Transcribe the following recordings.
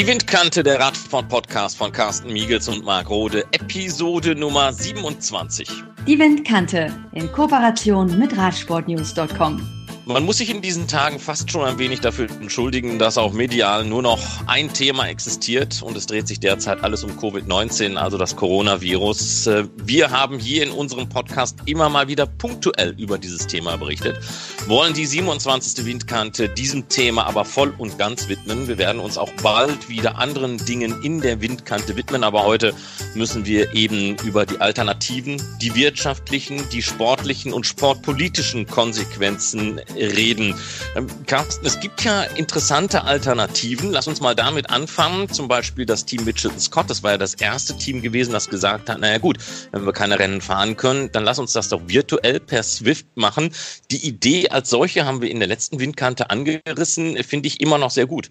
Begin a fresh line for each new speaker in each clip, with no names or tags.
Die Windkante, der Radsport-Podcast von Carsten Miegels und Marc Rode, Episode Nummer 27.
Die Windkante in Kooperation mit Radsportnews.com.
Man muss sich in diesen Tagen fast schon ein wenig dafür entschuldigen, dass auch medial nur noch ein Thema existiert und es dreht sich derzeit alles um Covid-19, also das Coronavirus. Äh, wir haben hier in unserem Podcast immer mal wieder punktuell über dieses Thema berichtet, wollen die 27. Windkante diesem Thema aber voll und ganz widmen. Wir werden uns auch bald wieder anderen Dingen in der Windkante widmen, aber heute müssen wir eben über die Alternativen, die wirtschaftlichen, die sportlichen und sportpolitischen Konsequenzen reden. Ähm, Carsten, es gibt ja interessante Alternativen. Lass uns mal damit anfangen. Zum Beispiel das Team Mitchelton Scott. Das war ja das erste Team gewesen, das gesagt hat, naja gut, wenn wir keine Rennen fahren können, dann lass uns das doch virtuell per Swift machen. Die Idee als solche haben wir in der letzten Windkante angerissen, finde ich immer noch sehr gut.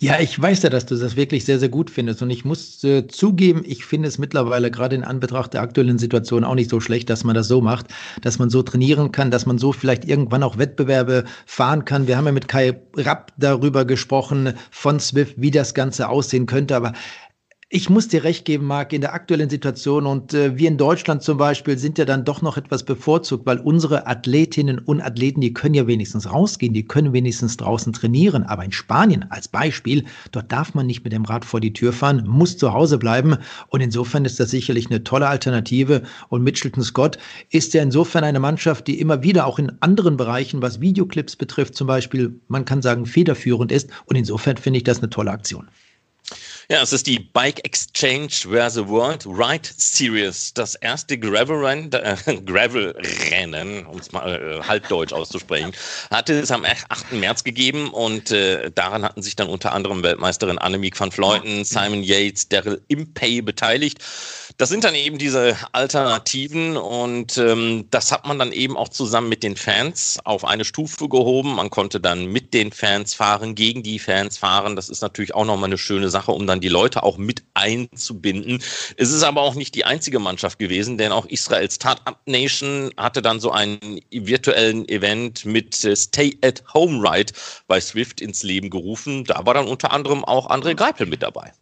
Ja, ich weiß ja, dass du das wirklich sehr, sehr gut findest. Und ich muss äh, zugeben, ich finde es mittlerweile gerade in Anbetracht der aktuellen Situation auch nicht so schlecht, dass man das so macht, dass man so trainieren kann, dass man so vielleicht irgendwann auch Wettbewerbe fahren kann. Wir haben ja mit Kai Rapp darüber gesprochen von Swift, wie das Ganze aussehen könnte. Aber ich muss dir recht geben, Marc, in der aktuellen Situation und äh, wir in Deutschland zum Beispiel sind ja dann doch noch etwas bevorzugt, weil unsere Athletinnen und Athleten, die können ja wenigstens rausgehen, die können wenigstens draußen trainieren. Aber in Spanien als Beispiel, dort darf man nicht mit dem Rad vor die Tür fahren, muss zu Hause bleiben. Und insofern ist das sicherlich eine tolle Alternative. Und Mitchelton Scott ist ja insofern eine Mannschaft, die immer wieder auch in anderen Bereichen, was Videoclips betrifft, zum Beispiel, man kann sagen, federführend ist. Und insofern finde ich das eine tolle Aktion.
Ja, es ist die Bike Exchange Where the World Ride Series. Das erste Gravel-Rennen, äh, Gravel-Rennen, um es mal äh, halbdeutsch auszusprechen, hatte es am 8. März gegeben und äh, daran hatten sich dann unter anderem Weltmeisterin Annemiek van Vleuten, Simon Yates, Daryl Impey beteiligt. Das sind dann eben diese Alternativen und ähm, das hat man dann eben auch zusammen mit den Fans auf eine Stufe gehoben. Man konnte dann mit den Fans fahren, gegen die Fans fahren. Das ist natürlich auch nochmal eine schöne Sache, um dann die Leute auch mit einzubinden. Es ist aber auch nicht die einzige Mannschaft gewesen, denn auch Israel Startup Nation hatte dann so einen virtuellen Event mit äh, Stay at Home Ride bei Swift ins Leben gerufen. Da war dann unter anderem auch André Greipel mit dabei.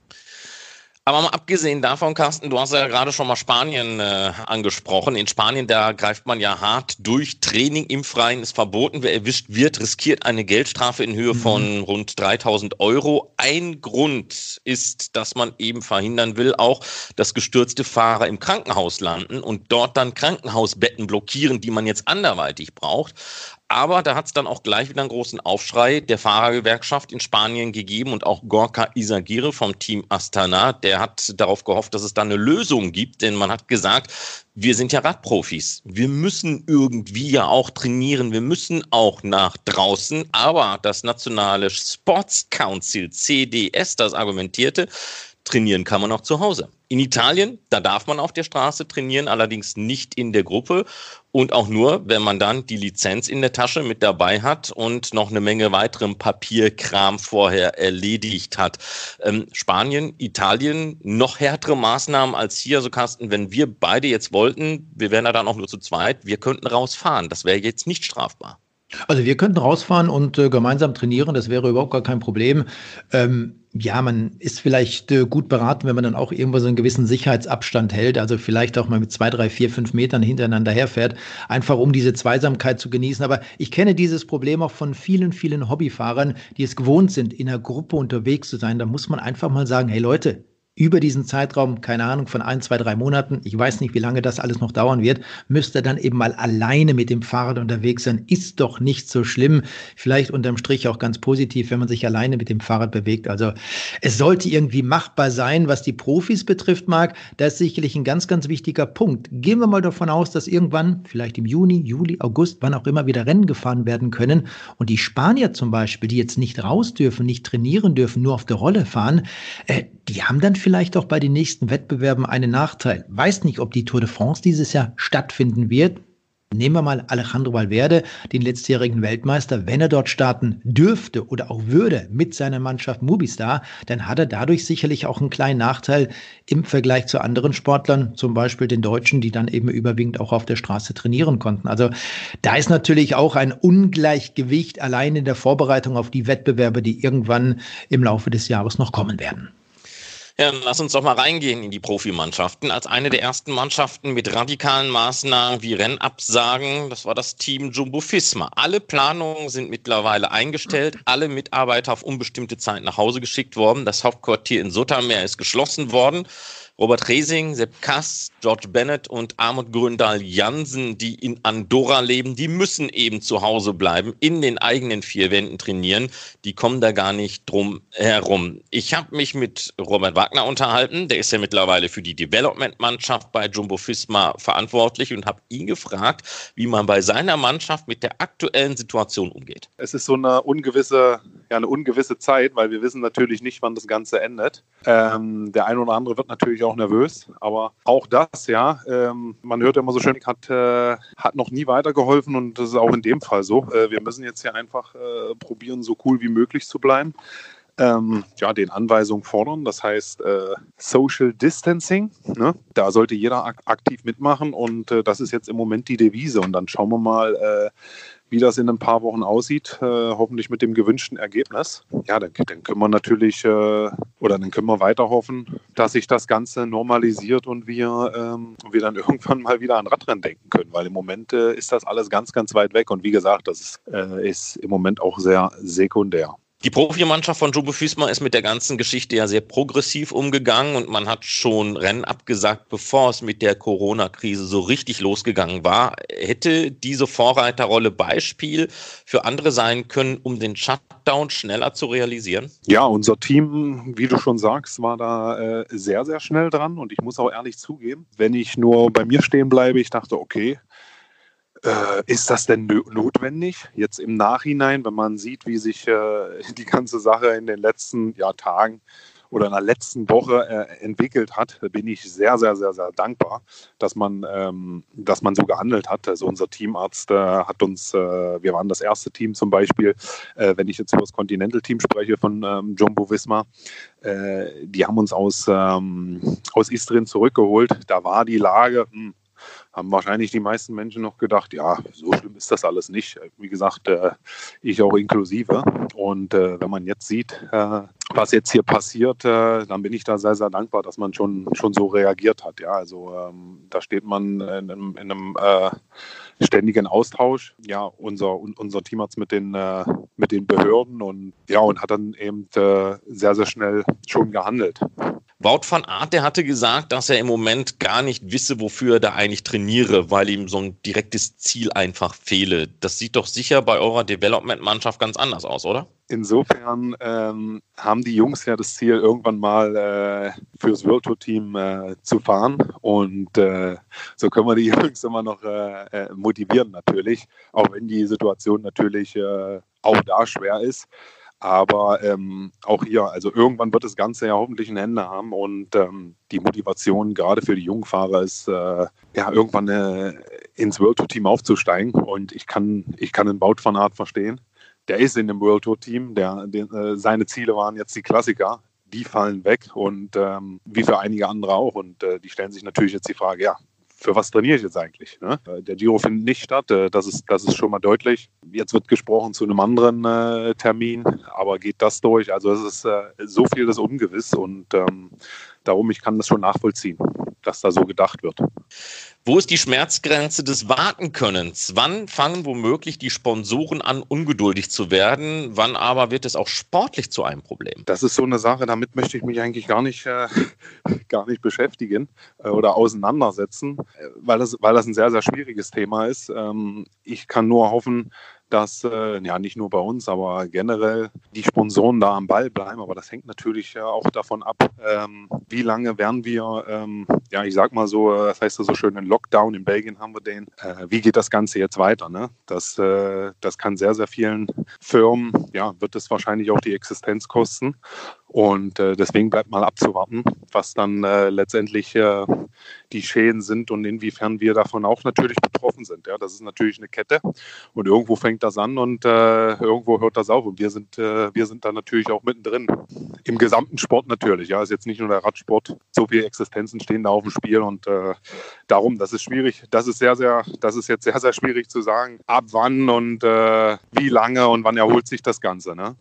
Aber mal abgesehen davon, Carsten, du hast ja gerade schon mal Spanien äh, angesprochen. In Spanien, da greift man ja hart durch. Training im Freien ist verboten. Wer erwischt wird, riskiert eine Geldstrafe in Höhe von mhm. rund 3000 Euro. Ein Grund ist, dass man eben verhindern will, auch, dass gestürzte Fahrer im Krankenhaus landen und dort dann Krankenhausbetten blockieren, die man jetzt anderweitig braucht. Aber da hat es dann auch gleich wieder einen großen Aufschrei der Fahrergewerkschaft in Spanien gegeben und auch Gorka Isagire vom Team Astana, der hat darauf gehofft, dass es da eine Lösung gibt, denn man hat gesagt, wir sind ja Radprofis. Wir müssen irgendwie ja auch trainieren. Wir müssen auch nach draußen. Aber das nationale Sports Council CDS, das argumentierte, trainieren kann man auch zu Hause. In Italien, da darf man auf der Straße trainieren, allerdings nicht in der Gruppe und auch nur, wenn man dann die Lizenz in der Tasche mit dabei hat und noch eine Menge weiteren Papierkram vorher erledigt hat. Ähm, Spanien, Italien, noch härtere Maßnahmen als hier. Also Carsten, wenn wir beide jetzt wollten, wir wären da dann auch nur zu zweit, wir könnten rausfahren. Das wäre jetzt nicht strafbar.
Also wir könnten rausfahren und äh, gemeinsam trainieren, das wäre überhaupt gar kein Problem. Ähm, ja, man ist vielleicht äh, gut beraten, wenn man dann auch irgendwo so einen gewissen Sicherheitsabstand hält, also vielleicht auch mal mit zwei, drei, vier, fünf Metern hintereinander herfährt, einfach um diese Zweisamkeit zu genießen. Aber ich kenne dieses Problem auch von vielen, vielen Hobbyfahrern, die es gewohnt sind, in einer Gruppe unterwegs zu sein. Da muss man einfach mal sagen, hey Leute, über diesen Zeitraum, keine Ahnung, von ein, zwei, drei Monaten, ich weiß nicht, wie lange das alles noch dauern wird, müsste dann eben mal alleine mit dem Fahrrad unterwegs sein. Ist doch nicht so schlimm. Vielleicht unterm Strich auch ganz positiv, wenn man sich alleine mit dem Fahrrad bewegt. Also es sollte irgendwie machbar sein, was die Profis betrifft, Marc. Das ist sicherlich ein ganz, ganz wichtiger Punkt. Gehen wir mal davon aus, dass irgendwann, vielleicht im Juni, Juli, August, wann auch immer wieder Rennen gefahren werden können. Und die Spanier zum Beispiel, die jetzt nicht raus dürfen, nicht trainieren dürfen, nur auf der Rolle fahren, äh, die haben dann vielleicht auch bei den nächsten Wettbewerben einen Nachteil. Weiß nicht, ob die Tour de France dieses Jahr stattfinden wird. Nehmen wir mal Alejandro Valverde, den letztjährigen Weltmeister. Wenn er dort starten dürfte oder auch würde mit seiner Mannschaft Mubistar, dann hat er dadurch sicherlich auch einen kleinen Nachteil im Vergleich zu anderen Sportlern, zum Beispiel den Deutschen, die dann eben überwiegend auch auf der Straße trainieren konnten. Also da ist natürlich auch ein Ungleichgewicht allein in der Vorbereitung auf die Wettbewerbe, die irgendwann im Laufe des Jahres noch kommen werden.
Ja, dann lass uns doch mal reingehen in die Profimannschaften. Als eine der ersten Mannschaften mit radikalen Maßnahmen wie Rennabsagen, das war das Team Jumbo Fisma. Alle Planungen sind mittlerweile eingestellt, alle Mitarbeiter auf unbestimmte Zeit nach Hause geschickt worden. Das Hauptquartier in Sottermeer ist geschlossen worden. Robert Resing, Sepp Kass, George Bennett und Armut Gründal Jansen, die in Andorra leben, die müssen eben zu Hause bleiben, in den eigenen vier Wänden trainieren. Die kommen da gar nicht drum herum. Ich habe mich mit Robert Wagner unterhalten, der ist ja mittlerweile für die Development-Mannschaft bei Jumbo Fisma verantwortlich und habe ihn gefragt, wie man bei seiner Mannschaft mit der aktuellen Situation umgeht.
Es ist so eine ungewisse, ja, eine ungewisse Zeit, weil wir wissen natürlich nicht, wann das Ganze endet. Ähm, der eine oder andere wird natürlich auch nervös. Aber auch das, ja, ähm, man hört ja immer so schön, hat, äh, hat noch nie weitergeholfen und das ist auch in dem Fall so. Äh, wir müssen jetzt hier einfach äh, probieren, so cool wie möglich zu bleiben. Ähm, ja, den Anweisungen fordern. Das heißt äh, Social Distancing. Ne? Da sollte jeder ak aktiv mitmachen und äh, das ist jetzt im Moment die Devise. Und dann schauen wir mal, äh, wie das in ein paar Wochen aussieht, äh, hoffentlich mit dem gewünschten Ergebnis. Ja, dann, dann können wir natürlich äh, oder dann können wir weiter hoffen, dass sich das Ganze normalisiert und wir, ähm, wir dann irgendwann mal wieder an Radrennen denken können, weil im Moment äh, ist das alles ganz, ganz weit weg und wie gesagt, das ist, äh, ist im Moment auch sehr sekundär.
Die Profimannschaft von Jumbo Fisma ist mit der ganzen Geschichte ja sehr progressiv umgegangen und man hat schon Rennen abgesagt, bevor es mit der Corona-Krise so richtig losgegangen war. Hätte diese Vorreiterrolle Beispiel für andere sein können, um den Shutdown schneller zu realisieren?
Ja, unser Team, wie du schon sagst, war da äh, sehr, sehr schnell dran und ich muss auch ehrlich zugeben, wenn ich nur bei mir stehen bleibe, ich dachte, okay, äh, ist das denn notwendig? Jetzt im Nachhinein, wenn man sieht, wie sich äh, die ganze Sache in den letzten ja, Tagen oder in der letzten Woche äh, entwickelt hat, bin ich sehr, sehr, sehr, sehr dankbar, dass man, ähm, dass man so gehandelt hat. Also unser Teamarzt äh, hat uns, äh, wir waren das erste Team zum Beispiel, äh, wenn ich jetzt über das Continental-Team spreche von ähm, Jumbo Visma, die haben uns aus, ähm, aus Istrien zurückgeholt. Da war die Lage, mh, hm, haben wahrscheinlich die meisten Menschen noch gedacht, ja, so schlimm ist das alles nicht. Wie gesagt, äh, ich auch inklusive. Und äh, wenn man jetzt sieht, äh, was jetzt hier passiert, äh, dann bin ich da sehr, sehr dankbar, dass man schon, schon so reagiert hat. Ja, also ähm, da steht man in einem, in einem äh, ständigen Austausch. Ja, unser, unser Team hat es mit den, äh, mit den Behörden und ja, und hat dann eben sehr, sehr schnell schon gehandelt.
Wout van Aert, der hatte gesagt, dass er im Moment gar nicht wisse, wofür er da eigentlich trainiere, weil ihm so ein direktes Ziel einfach fehle. Das sieht doch sicher bei eurer Development-Mannschaft ganz anders aus, oder?
Insofern ähm, haben die Jungs ja das Ziel, irgendwann mal äh, fürs World Tour Team äh, zu fahren. Und äh, so können wir die Jungs immer noch äh, äh, motivieren, natürlich, auch wenn die Situation natürlich äh, auch da schwer ist. Aber ähm, auch hier, also irgendwann wird das Ganze ja hoffentlich ein Ende haben und ähm, die Motivation gerade für die jungen Fahrer ist, äh, ja, irgendwann äh, ins World Tour Team aufzusteigen. Und ich kann, ich kann den Baut von Art verstehen. Der ist in dem World Tour Team. Der, der äh, seine Ziele waren jetzt die Klassiker. Die fallen weg und ähm, wie für einige andere auch. Und äh, die stellen sich natürlich jetzt die Frage, ja, für was trainiere ich jetzt eigentlich? Ne? Der Giro findet nicht statt, äh, das ist, das ist schon mal deutlich. Jetzt wird gesprochen zu einem anderen äh, Termin, aber geht das durch? Also es ist äh, so viel das ungewiss und ähm, darum, ich kann das schon nachvollziehen, dass da so gedacht wird.
Wo ist die Schmerzgrenze des Wartenkönnens? Wann fangen womöglich die Sponsoren an, ungeduldig zu werden? Wann aber wird es auch sportlich zu einem Problem?
Das ist so eine Sache, damit möchte ich mich eigentlich gar nicht, äh, gar nicht beschäftigen äh, oder auseinandersetzen, äh, weil das, weil das ein sehr, sehr schwieriges Thema ist. Ähm, ich kann nur hoffen, dass äh, ja nicht nur bei uns, aber generell die Sponsoren da am Ball bleiben. Aber das hängt natürlich äh, auch davon ab, ähm, wie lange werden wir, ähm, ja, ich sag mal so, äh, das heißt ja so schön, ein Lockdown. In Belgien haben wir den. Äh, wie geht das Ganze jetzt weiter? Ne? Das, äh, das kann sehr, sehr vielen Firmen, ja, wird es wahrscheinlich auch die Existenz kosten. Und äh, deswegen bleibt mal abzuwarten, was dann äh, letztendlich äh, die Schäden sind und inwiefern wir davon auch natürlich betroffen sind. Ja, das ist natürlich eine Kette und irgendwo fängt das an und äh, irgendwo hört das auf. Und wir sind, äh, wir sind da natürlich auch mittendrin. Im gesamten Sport natürlich. Ja, ist jetzt nicht nur der Radsport. So viele Existenzen stehen da auf dem Spiel und äh, darum, das ist schwierig. Das ist sehr, sehr, das ist jetzt sehr, sehr schwierig zu sagen, ab wann und wie lange und wann erholt sich das Ganze. Ne?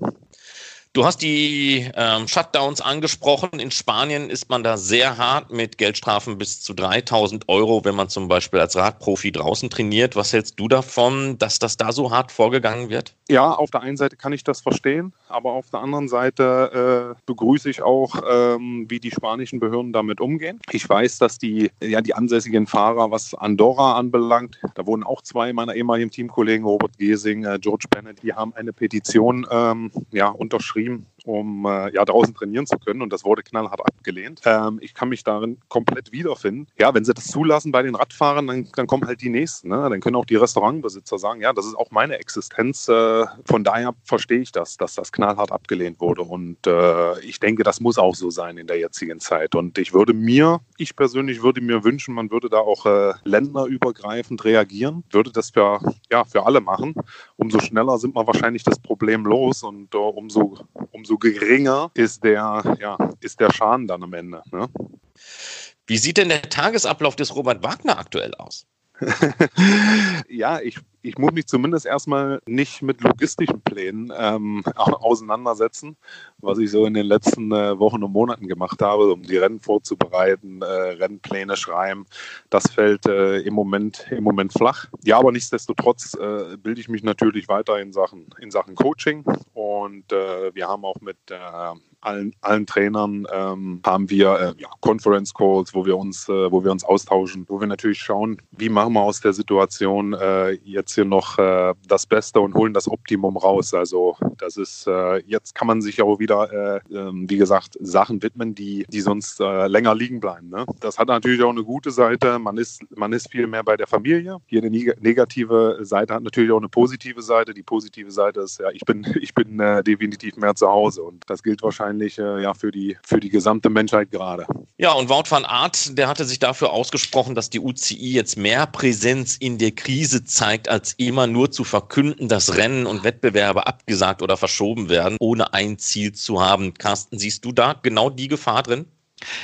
Du hast die ähm, Shutdowns angesprochen. In Spanien ist man da sehr hart mit Geldstrafen bis zu 3000 Euro, wenn man zum Beispiel als Radprofi draußen trainiert. Was hältst du davon, dass das da so hart vorgegangen wird?
Ja, auf der einen Seite kann ich das verstehen, aber auf der anderen Seite äh, begrüße ich auch, ähm, wie die spanischen Behörden damit umgehen. Ich weiß, dass die, ja, die ansässigen Fahrer, was Andorra anbelangt, da wurden auch zwei meiner ehemaligen Teamkollegen, Robert Gesing, äh, George Bennett, die haben eine Petition ähm, ja, unterschrieben stream um äh, ja draußen trainieren zu können. Und das wurde knallhart abgelehnt. Ähm, ich kann mich darin komplett wiederfinden. Ja, wenn sie das zulassen bei den Radfahrern, dann, dann kommen halt die nächsten. Ne? Dann können auch die Restaurantbesitzer sagen, ja, das ist auch meine Existenz. Äh, von daher verstehe ich das, dass das knallhart abgelehnt wurde. Und äh, ich denke, das muss auch so sein in der jetzigen Zeit. Und ich würde mir, ich persönlich würde mir wünschen, man würde da auch äh, länderübergreifend reagieren, würde das für, ja, für alle machen. Umso schneller sind wir wahrscheinlich das Problem los und umso, umso umso geringer ist der, ja, ist der Schaden dann am Ende. Ne?
Wie sieht denn der Tagesablauf des Robert Wagner aktuell aus?
ja, ich, ich muss mich zumindest erstmal nicht mit logistischen Plänen ähm, auseinandersetzen, was ich so in den letzten äh, Wochen und Monaten gemacht habe, um die Rennen vorzubereiten, äh, Rennpläne schreiben. Das fällt äh, im, Moment, im Moment flach. Ja, aber nichtsdestotrotz äh, bilde ich mich natürlich weiter in Sachen, in Sachen Coaching und äh, wir haben auch mit äh, allen, allen Trainern ähm, haben wir äh, ja, Conference Calls, wo wir uns, äh, wo wir uns austauschen, wo wir natürlich schauen, wie machen wir aus der Situation äh, jetzt hier noch äh, das Beste und holen das Optimum raus. Also das ist äh, jetzt kann man sich auch wieder, äh, ähm, wie gesagt, Sachen widmen, die, die sonst länger liegen bleiben. Ne? Das hat natürlich auch eine gute Seite. Man ist, man ist viel mehr bei der Familie. Jede negative Seite hat natürlich auch eine positive Seite. Die positive Seite ist ja, ich bin, ich bin definitiv mehr zu Hause und das gilt wahrscheinlich wahrscheinlich äh, ja für die, für die gesamte Menschheit gerade.
Ja, und Wout van Aert, der hatte sich dafür ausgesprochen, dass die UCI jetzt mehr Präsenz in der Krise zeigt, als immer nur zu verkünden, dass Rennen und Wettbewerbe abgesagt oder verschoben werden, ohne ein Ziel zu haben. Carsten, siehst du da genau die Gefahr drin?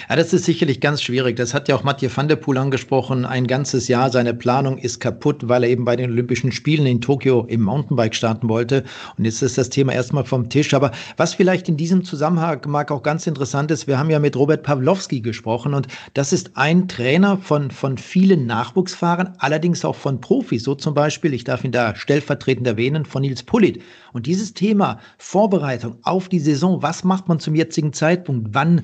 Ja, das ist sicherlich ganz schwierig. Das hat ja auch Mathieu van der Poel angesprochen. Ein ganzes Jahr, seine Planung ist kaputt, weil er eben bei den Olympischen Spielen in Tokio im Mountainbike starten wollte. Und jetzt ist das Thema erstmal vom Tisch. Aber was vielleicht in diesem Zusammenhang mag auch ganz interessant ist, wir haben ja mit Robert Pawlowski gesprochen und das ist ein Trainer von, von vielen Nachwuchsfahrern, allerdings auch von Profis. So zum Beispiel, ich darf ihn da stellvertretend erwähnen, von Nils Pullit. Und dieses Thema Vorbereitung auf die Saison, was macht man zum jetzigen Zeitpunkt? Wann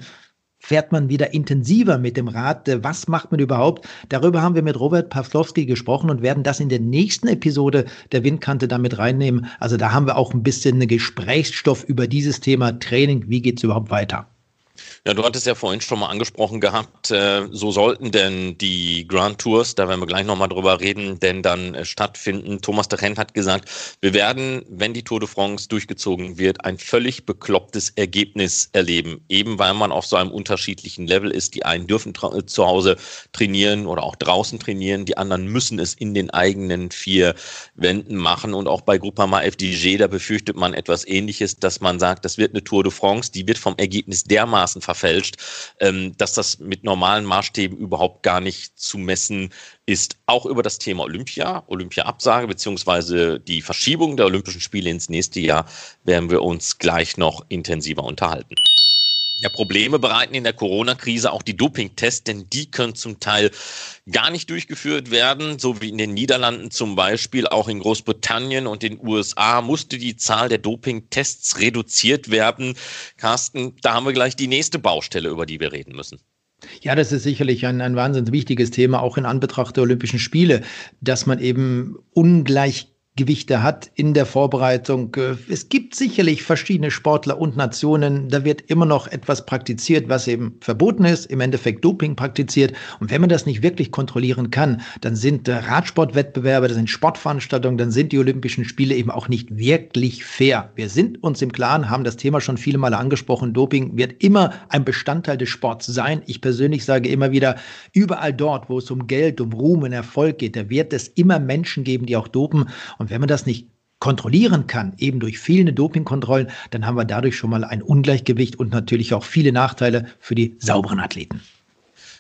fährt man wieder intensiver mit dem Rad? Was macht man überhaupt? Darüber haben wir mit Robert Pawlowski gesprochen und werden das in der nächsten Episode der Windkante damit reinnehmen. Also da haben wir auch ein bisschen Gesprächsstoff über dieses Thema Training. Wie geht es überhaupt weiter?
Ja, du hattest ja vorhin schon mal angesprochen gehabt, äh, so sollten denn die Grand Tours, da werden wir gleich nochmal drüber reden, denn dann äh, stattfinden. Thomas de Rent hat gesagt, wir werden, wenn die Tour de France durchgezogen wird, ein völlig beklopptes Ergebnis erleben. Eben weil man auf so einem unterschiedlichen Level ist. Die einen dürfen äh, zu Hause trainieren oder auch draußen trainieren, die anderen müssen es in den eigenen vier Wänden machen. Und auch bei Groupama FDG, da befürchtet man etwas ähnliches, dass man sagt, das wird eine Tour de France, die wird vom Ergebnis dermaßen verfälscht verfälscht, ähm, dass das mit normalen Maßstäben überhaupt gar nicht zu messen ist. Auch über das Thema Olympia, Olympia-Absage beziehungsweise die Verschiebung der Olympischen Spiele ins nächste Jahr werden wir uns gleich noch intensiver unterhalten. Ja, Probleme bereiten in der Corona-Krise auch die Dopingtests, denn die können zum Teil gar nicht durchgeführt werden, so wie in den Niederlanden zum Beispiel. Auch in Großbritannien und den USA musste die Zahl der Dopingtests reduziert werden. Carsten, da haben wir gleich die nächste Baustelle, über die wir reden müssen.
Ja, das ist sicherlich ein, ein wahnsinnig wichtiges Thema, auch in Anbetracht der Olympischen Spiele, dass man eben ungleich Ungleichgewichte hat in der Vorbereitung. Äh, es gibt sicherlich verschiedene Sportler und Nationen. Da wird immer noch etwas praktiziert, was eben verboten ist, im Endeffekt Doping praktiziert. Und wenn man das nicht wirklich kontrollieren kann, dann sind Radsportwettbewerbe, das sind Sportveranstaltungen, dann sind die Olympischen Spiele eben auch nicht wirklich fair. Wir sind uns im Klaren, haben das Thema schon viele Male angesprochen. Doping wird immer ein Bestandteil des Sports sein. Ich persönlich sage immer wieder, überall dort, wo es um Geld, um Ruhm und Erfolg geht, da wird es immer Menschen geben, die auch dopen. Und wenn man das nicht kontrollieren kann, eben durch fehlende Dopingkontrollen, dann haben wir dadurch schon mal ein Ungleichgewicht und natürlich auch viele Nachteile für die sauberen Athleten.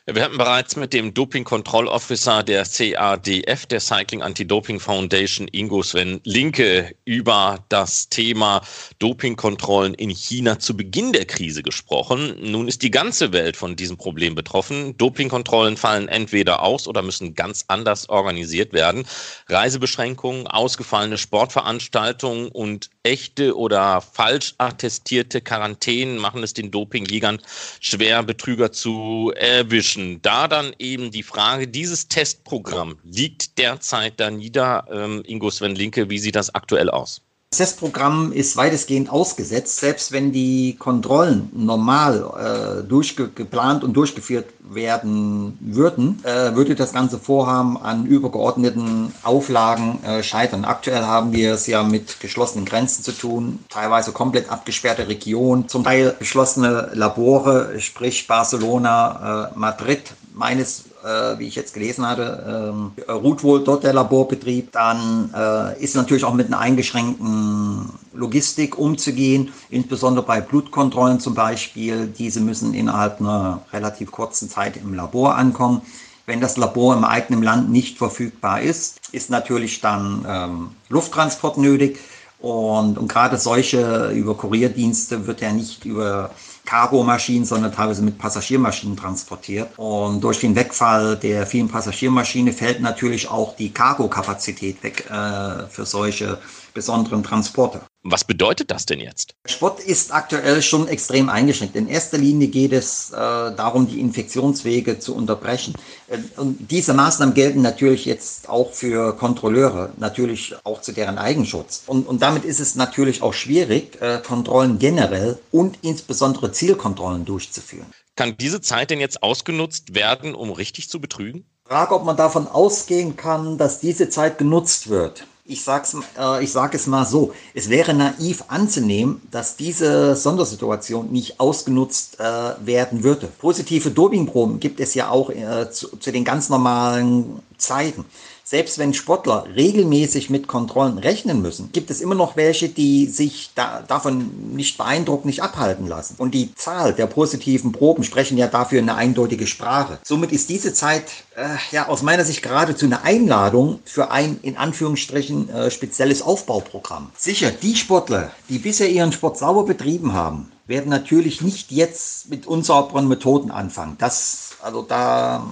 Wir hatten bereits mit dem Doping-Kontroll-Officer der CADF, der Cycling Anti-Doping Foundation, Ingo Sven Linke, über das Thema Dopingkontrollen in China zu Beginn der Krise gesprochen. Nun ist die ganze Welt von diesem Problem betroffen. Dopingkontrollen fallen entweder aus oder müssen ganz anders organisiert werden. Reisebeschränkungen, ausgefallene Sportveranstaltungen und echte oder falsch attestierte Quarantänen machen es den Dopingjägern schwer, Betrüger zu erwischen. Da dann eben die Frage, dieses Testprogramm liegt derzeit da nieder. Ähm, Ingo Sven Linke, wie sieht das aktuell aus?
Das Testprogramm ist weitestgehend ausgesetzt. Selbst wenn die Kontrollen normal äh, durchgeplant und durchgeführt werden würden, äh, würde das ganze Vorhaben an übergeordneten Auflagen äh, scheitern. Aktuell haben wir es ja mit geschlossenen Grenzen zu tun, teilweise komplett abgesperrte Regionen, zum Teil geschlossene Labore, sprich Barcelona, äh, Madrid. Meines äh, wie ich jetzt gelesen hatte, ähm, ruht wohl dort der Laborbetrieb. Dann äh, ist natürlich auch mit einer eingeschränkten Logistik umzugehen, insbesondere bei Blutkontrollen zum Beispiel. Diese müssen innerhalb einer relativ kurzen Zeit im Labor ankommen. Wenn das Labor im eigenen Land nicht verfügbar ist, ist natürlich dann ähm, Lufttransport nötig. Und, und gerade solche über Kurierdienste wird ja nicht über Cargo-Maschinen, sondern teilweise mit Passagiermaschinen transportiert. Und durch den Wegfall der vielen Passagiermaschinen fällt natürlich auch die Cargo-Kapazität weg äh, für solche besonderen Transporte.
Was bedeutet das denn jetzt?
Sport ist aktuell schon extrem eingeschränkt. In erster Linie geht es äh, darum, die Infektionswege zu unterbrechen. Äh, und diese Maßnahmen gelten natürlich jetzt auch für Kontrolleure, natürlich auch zu deren Eigenschutz. Und, und damit ist es natürlich auch schwierig, äh, Kontrollen generell und insbesondere Zielkontrollen durchzuführen.
Kann diese Zeit denn jetzt ausgenutzt werden, um richtig zu betrügen?
Frage, ob man davon ausgehen kann, dass diese Zeit genutzt wird ich sag's, äh, ich sage es mal so, es wäre naiv anzunehmen, dass diese Sondersituation nicht ausgenutzt äh, werden würde. Positive Dopingproben gibt es ja auch äh, zu, zu den ganz normalen Zeiten selbst wenn Sportler regelmäßig mit Kontrollen rechnen müssen, gibt es immer noch welche, die sich da, davon nicht beeindruckt, nicht abhalten lassen. Und die Zahl der positiven Proben sprechen ja dafür eine eindeutige Sprache. Somit ist diese Zeit äh, ja aus meiner Sicht geradezu eine Einladung für ein in Anführungsstrichen äh, spezielles Aufbauprogramm. Sicher, die Sportler, die bisher ihren Sport sauber betrieben haben, werden natürlich nicht jetzt mit unsauberen Methoden anfangen. Das, also da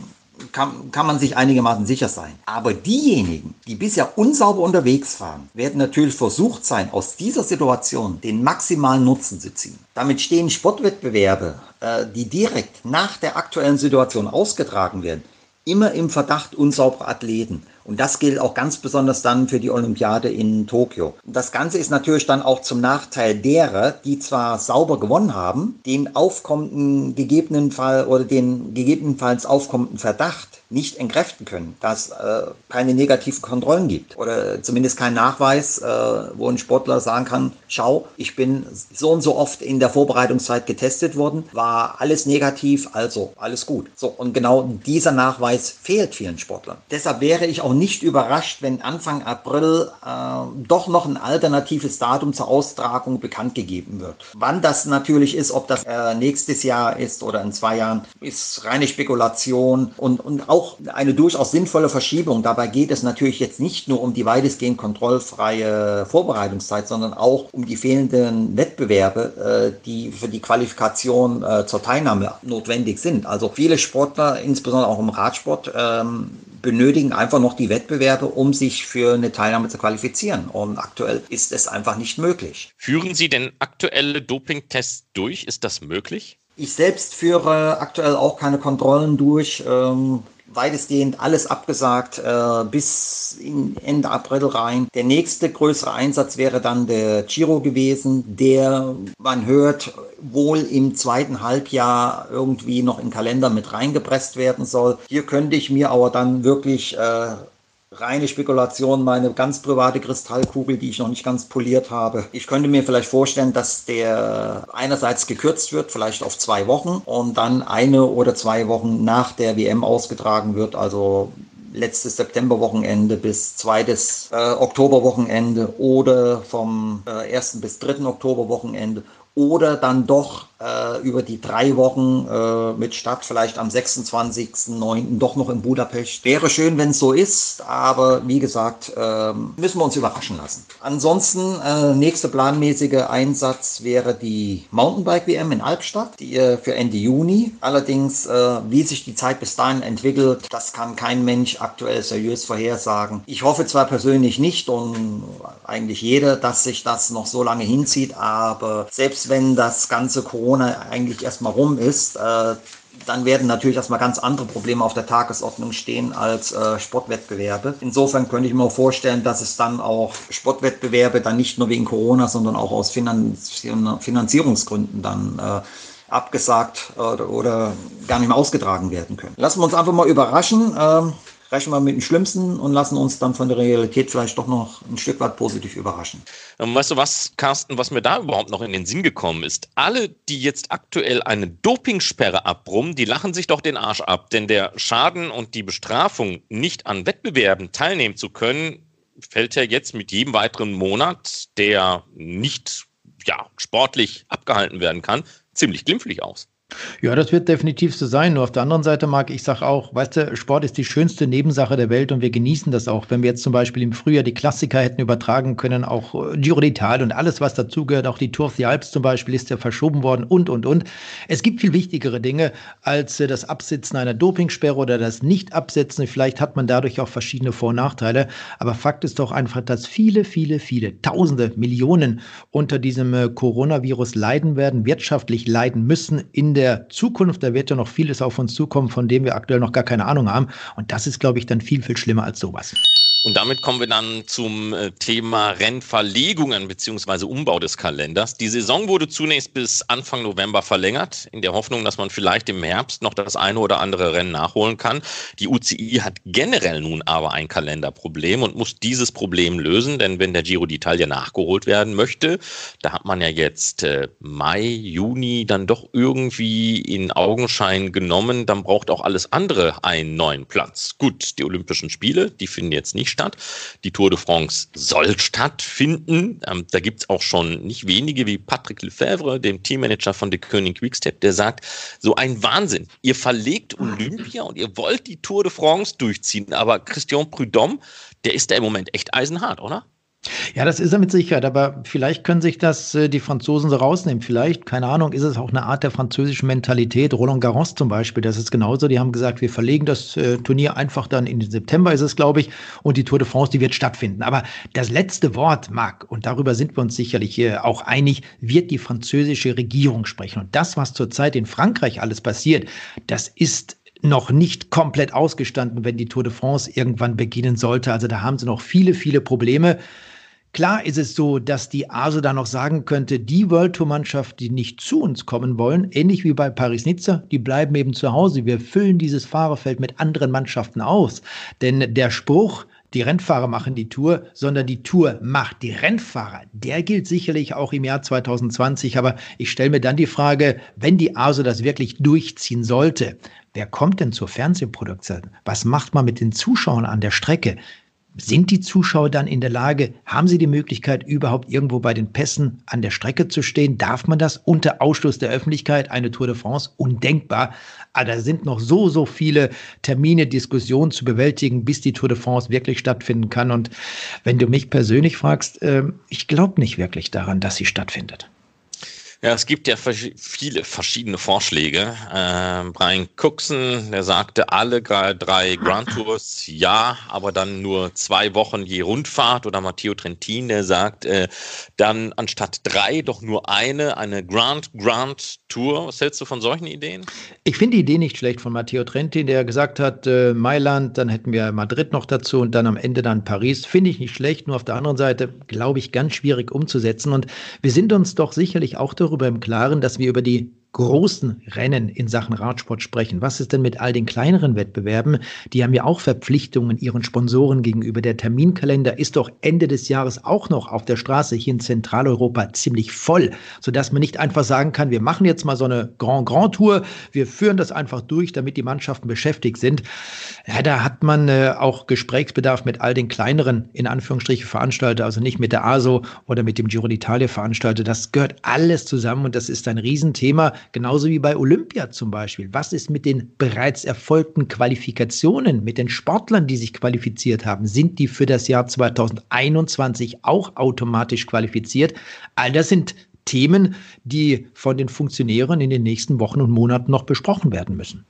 kann, kann man sich einigermaßen sicher sein. Aber diejenigen, die bisher unsauber unterwegs waren, werden natürlich versucht sein, aus dieser Situation den maximalen Nutzen zu ziehen. Damit stehen Sportwettbewerbe, äh, die direkt nach der aktuellen Situation ausgetragen werden, immer im Verdacht unsauberer Athleten. Und das gilt auch ganz besonders dann für die Olympiade in Tokio. Das Ganze ist natürlich dann auch zum Nachteil derer, die zwar sauber gewonnen haben, den aufkommenden gegebenenfalls oder den gegebenenfalls aufkommenden Verdacht nicht entkräften können, da es äh, keine negativen Kontrollen gibt oder zumindest kein Nachweis, äh, wo ein Sportler sagen kann, schau, ich bin so und so oft in der Vorbereitungszeit getestet worden, war alles negativ, also alles gut. So, und genau dieser Nachweis fehlt vielen Sportlern. Deshalb wäre ich auch nicht überrascht, wenn Anfang April äh, doch noch ein alternatives Datum zur Austragung bekannt gegeben wird. Wann das natürlich ist, ob das äh, nächstes Jahr ist oder in zwei Jahren, ist reine Spekulation und, und auch eine durchaus sinnvolle Verschiebung. Dabei geht es natürlich jetzt nicht nur um die weitestgehend kontrollfreie Vorbereitungszeit, sondern auch um die fehlenden Wettbewerbe, äh, die für die Qualifikation äh, zur Teilnahme notwendig sind. Also viele Sportler, insbesondere auch im Radsport, ähm, benötigen einfach noch die Wettbewerbe, um sich für eine Teilnahme zu qualifizieren. Und aktuell ist es einfach nicht möglich.
Führen Sie denn aktuelle Dopingtests durch? Ist das möglich?
Ich selbst führe aktuell auch keine Kontrollen durch. Ähm, weitestgehend alles abgesagt äh, bis Ende April rein. Der nächste größere Einsatz wäre dann der Giro gewesen, der, man hört, wohl im zweiten Halbjahr irgendwie noch in Kalender mit reingepresst werden soll. Hier könnte ich mir aber dann wirklich äh, reine Spekulation, meine ganz private Kristallkugel, die ich noch nicht ganz poliert habe. Ich könnte mir vielleicht vorstellen, dass der einerseits gekürzt wird, vielleicht auf zwei Wochen und dann eine oder zwei Wochen nach der WM ausgetragen wird, also letztes Septemberwochenende bis zweites äh, Oktoberwochenende oder vom äh, 1. bis 3. Oktoberwochenende oder dann doch äh, über die drei Wochen äh, mit Start vielleicht am 26.09. doch noch in Budapest. Wäre schön, wenn es so ist, aber wie gesagt, äh, müssen wir uns überraschen lassen. Ansonsten, äh, nächster planmäßige Einsatz wäre die Mountainbike-WM in Albstadt, die äh, für Ende Juni. Allerdings, äh, wie sich die Zeit bis dahin entwickelt, das kann kein Mensch aktuell seriös vorhersagen. Ich hoffe zwar persönlich nicht und eigentlich jeder, dass sich das noch so lange hinzieht, aber selbst wenn das ganze Corona eigentlich erstmal rum ist, äh, dann werden natürlich erstmal ganz andere Probleme auf der Tagesordnung stehen als äh, Sportwettbewerbe. Insofern könnte ich mir vorstellen, dass es dann auch Sportwettbewerbe dann nicht nur wegen Corona, sondern auch aus Finanzierungsgründen dann äh, abgesagt oder, oder, gar nicht mehr ausgetragen werden können. Lassen wir uns einfach mal überraschen. Ähm, rechnen wir mit dem Schlimmsten und lassen uns dann von der Realität vielleicht doch noch ein Stück weit positiv überraschen.
Und weißt du was, Carsten, was mir da überhaupt noch in den Sinn gekommen ist? Alle, die jetzt aktuell eine Dopingsperre abbrummen, die lachen sich doch den Arsch ab, denn der Schaden und die Bestrafung, nicht an Wettbewerben teilnehmen zu können, fällt ja jetzt mit jedem weiteren Monat, der nicht ja, sportlich abgehalten werden kann, ziemlich glimpflich aus.
Ja, das wird definitiv so sein. Nur auf der anderen Seite, Marc, ich sage auch, weißt du, Sport ist die schönste Nebensache der Welt und wir genießen das auch. Wenn wir jetzt zum Beispiel im Frühjahr die Klassiker hätten übertragen können, auch äh, Giro d'Italia und alles, was dazugehört, auch die Tour of the Alps zum Beispiel ist ja verschoben worden und, und, und. Es gibt viel wichtigere Dinge als äh, das Absitzen einer Dopingsperre oder das Nicht-Absetzen. Vielleicht hat man dadurch auch verschiedene Vor- und Nachteile. Aber Fakt ist doch einfach, dass viele, viele, viele, Tausende, Millionen unter diesem äh, Coronavirus leiden werden, wirtschaftlich leiden müssen in der Zukunft, da wird ja noch vieles auf uns zukommen, von dem wir aktuell noch gar keine Ahnung haben. Und das ist, glaube ich, dann viel, viel schlimmer als sowas.
Und damit kommen wir dann zum äh, Thema Rennverlegungen bzw. Umbau des Kalenders. Die Saison wurde zunächst bis Anfang November verlängert, in der Hoffnung, dass man vielleicht im Herbst noch das eine oder andere Rennen nachholen kann. Die UCI hat generell nun aber ein Kalenderproblem und muss dieses Problem lösen, denn wenn der Giro d'Italia nachgeholt werden möchte, da hat man ja jetzt äh, Mai, Juni dann doch irgendwie in Augenschein genommen, dann braucht auch alles andere einen neuen Platz. Gut, die Olympischen Spiele, die finden jetzt nicht statt. Die Tour de France soll stattfinden. Ähm, da gibt es auch schon nicht wenige wie Patrick Lefebvre, dem Teammanager von De König Quickstep, der sagt, so ein Wahnsinn. Ihr verlegt Olympia und ihr wollt die Tour de France durchziehen, aber Christian Prudhomme, der ist da im Moment echt eisenhart, oder?
Ja, das ist er mit Sicherheit, aber vielleicht können sich das äh, die Franzosen so rausnehmen. Vielleicht, keine Ahnung, ist es auch eine Art der französischen Mentalität. Roland Garros zum Beispiel, das ist genauso. Die haben gesagt, wir verlegen das äh, Turnier einfach dann in den September, ist es, glaube ich, und die Tour de France, die wird stattfinden. Aber das letzte Wort, Marc, und darüber sind wir uns sicherlich äh, auch einig, wird die französische Regierung sprechen. Und das, was zurzeit in Frankreich alles passiert, das ist noch nicht komplett ausgestanden, wenn die Tour de France irgendwann beginnen sollte. Also da haben sie noch viele, viele Probleme. Klar ist es so, dass die ASO da noch sagen könnte, die World Tour Mannschaft, die nicht zu uns kommen wollen, ähnlich wie bei Paris-Nizza, die bleiben eben zu Hause. Wir füllen dieses Fahrerfeld mit anderen Mannschaften aus. Denn der Spruch, die Rennfahrer machen die Tour, sondern die Tour macht die Rennfahrer. Der gilt sicherlich auch im Jahr 2020. Aber ich stelle mir dann die Frage, wenn die ASO das wirklich durchziehen sollte, wer kommt denn zur Fernsehproduktion? Was macht man mit den Zuschauern an der Strecke? Sind die Zuschauer dann in der Lage, haben sie die Möglichkeit, überhaupt irgendwo bei den Pässen an der Strecke zu stehen? Darf man das unter Ausschluss der Öffentlichkeit? Eine Tour de France? Undenkbar. Aber da sind noch so, so viele Termine, Diskussionen zu bewältigen, bis die Tour de France wirklich stattfinden kann. Und wenn du mich persönlich fragst, äh, ich glaube nicht wirklich daran, dass sie stattfindet.
Ja, es gibt ja viele verschiedene Vorschläge. Ähm, Brian Cookson, der sagte alle drei Grand Tours ja, aber dann nur zwei Wochen je Rundfahrt. Oder Matteo Trentin, der sagt äh, dann anstatt drei doch nur eine, eine Grand Grand Tour. Was hältst du von solchen Ideen?
Ich finde die Idee nicht schlecht von Matteo Trentin, der gesagt hat, äh, Mailand, dann hätten wir Madrid noch dazu und dann am Ende dann Paris. Finde ich nicht schlecht, nur auf der anderen Seite glaube ich ganz schwierig umzusetzen. Und wir sind uns doch sicherlich auch darüber darüber im Klaren, dass wir über die großen Rennen in Sachen Radsport sprechen. Was ist denn mit all den kleineren Wettbewerben? Die haben ja auch Verpflichtungen ihren Sponsoren gegenüber. Der Terminkalender ist doch Ende des Jahres auch noch auf der Straße hier in Zentraleuropa ziemlich voll, sodass man nicht einfach sagen kann, wir machen jetzt mal so eine Grand Grand Tour, wir führen das einfach durch, damit die Mannschaften beschäftigt sind. Ja, da hat man äh, auch Gesprächsbedarf mit all den kleineren, in Anführungsstrichen, Veranstalter, also nicht mit der ASO oder mit dem Giro d'Italia Veranstalter. Das gehört alles zusammen und das ist ein Riesenthema. Genauso wie bei Olympia zum Beispiel. Was ist mit den bereits erfolgten Qualifikationen, mit den Sportlern, die sich qualifiziert haben? Sind die für das Jahr 2021 auch automatisch qualifiziert? All das sind Themen, die von den Funktionären in den nächsten Wochen und Monaten noch besprochen werden müssen.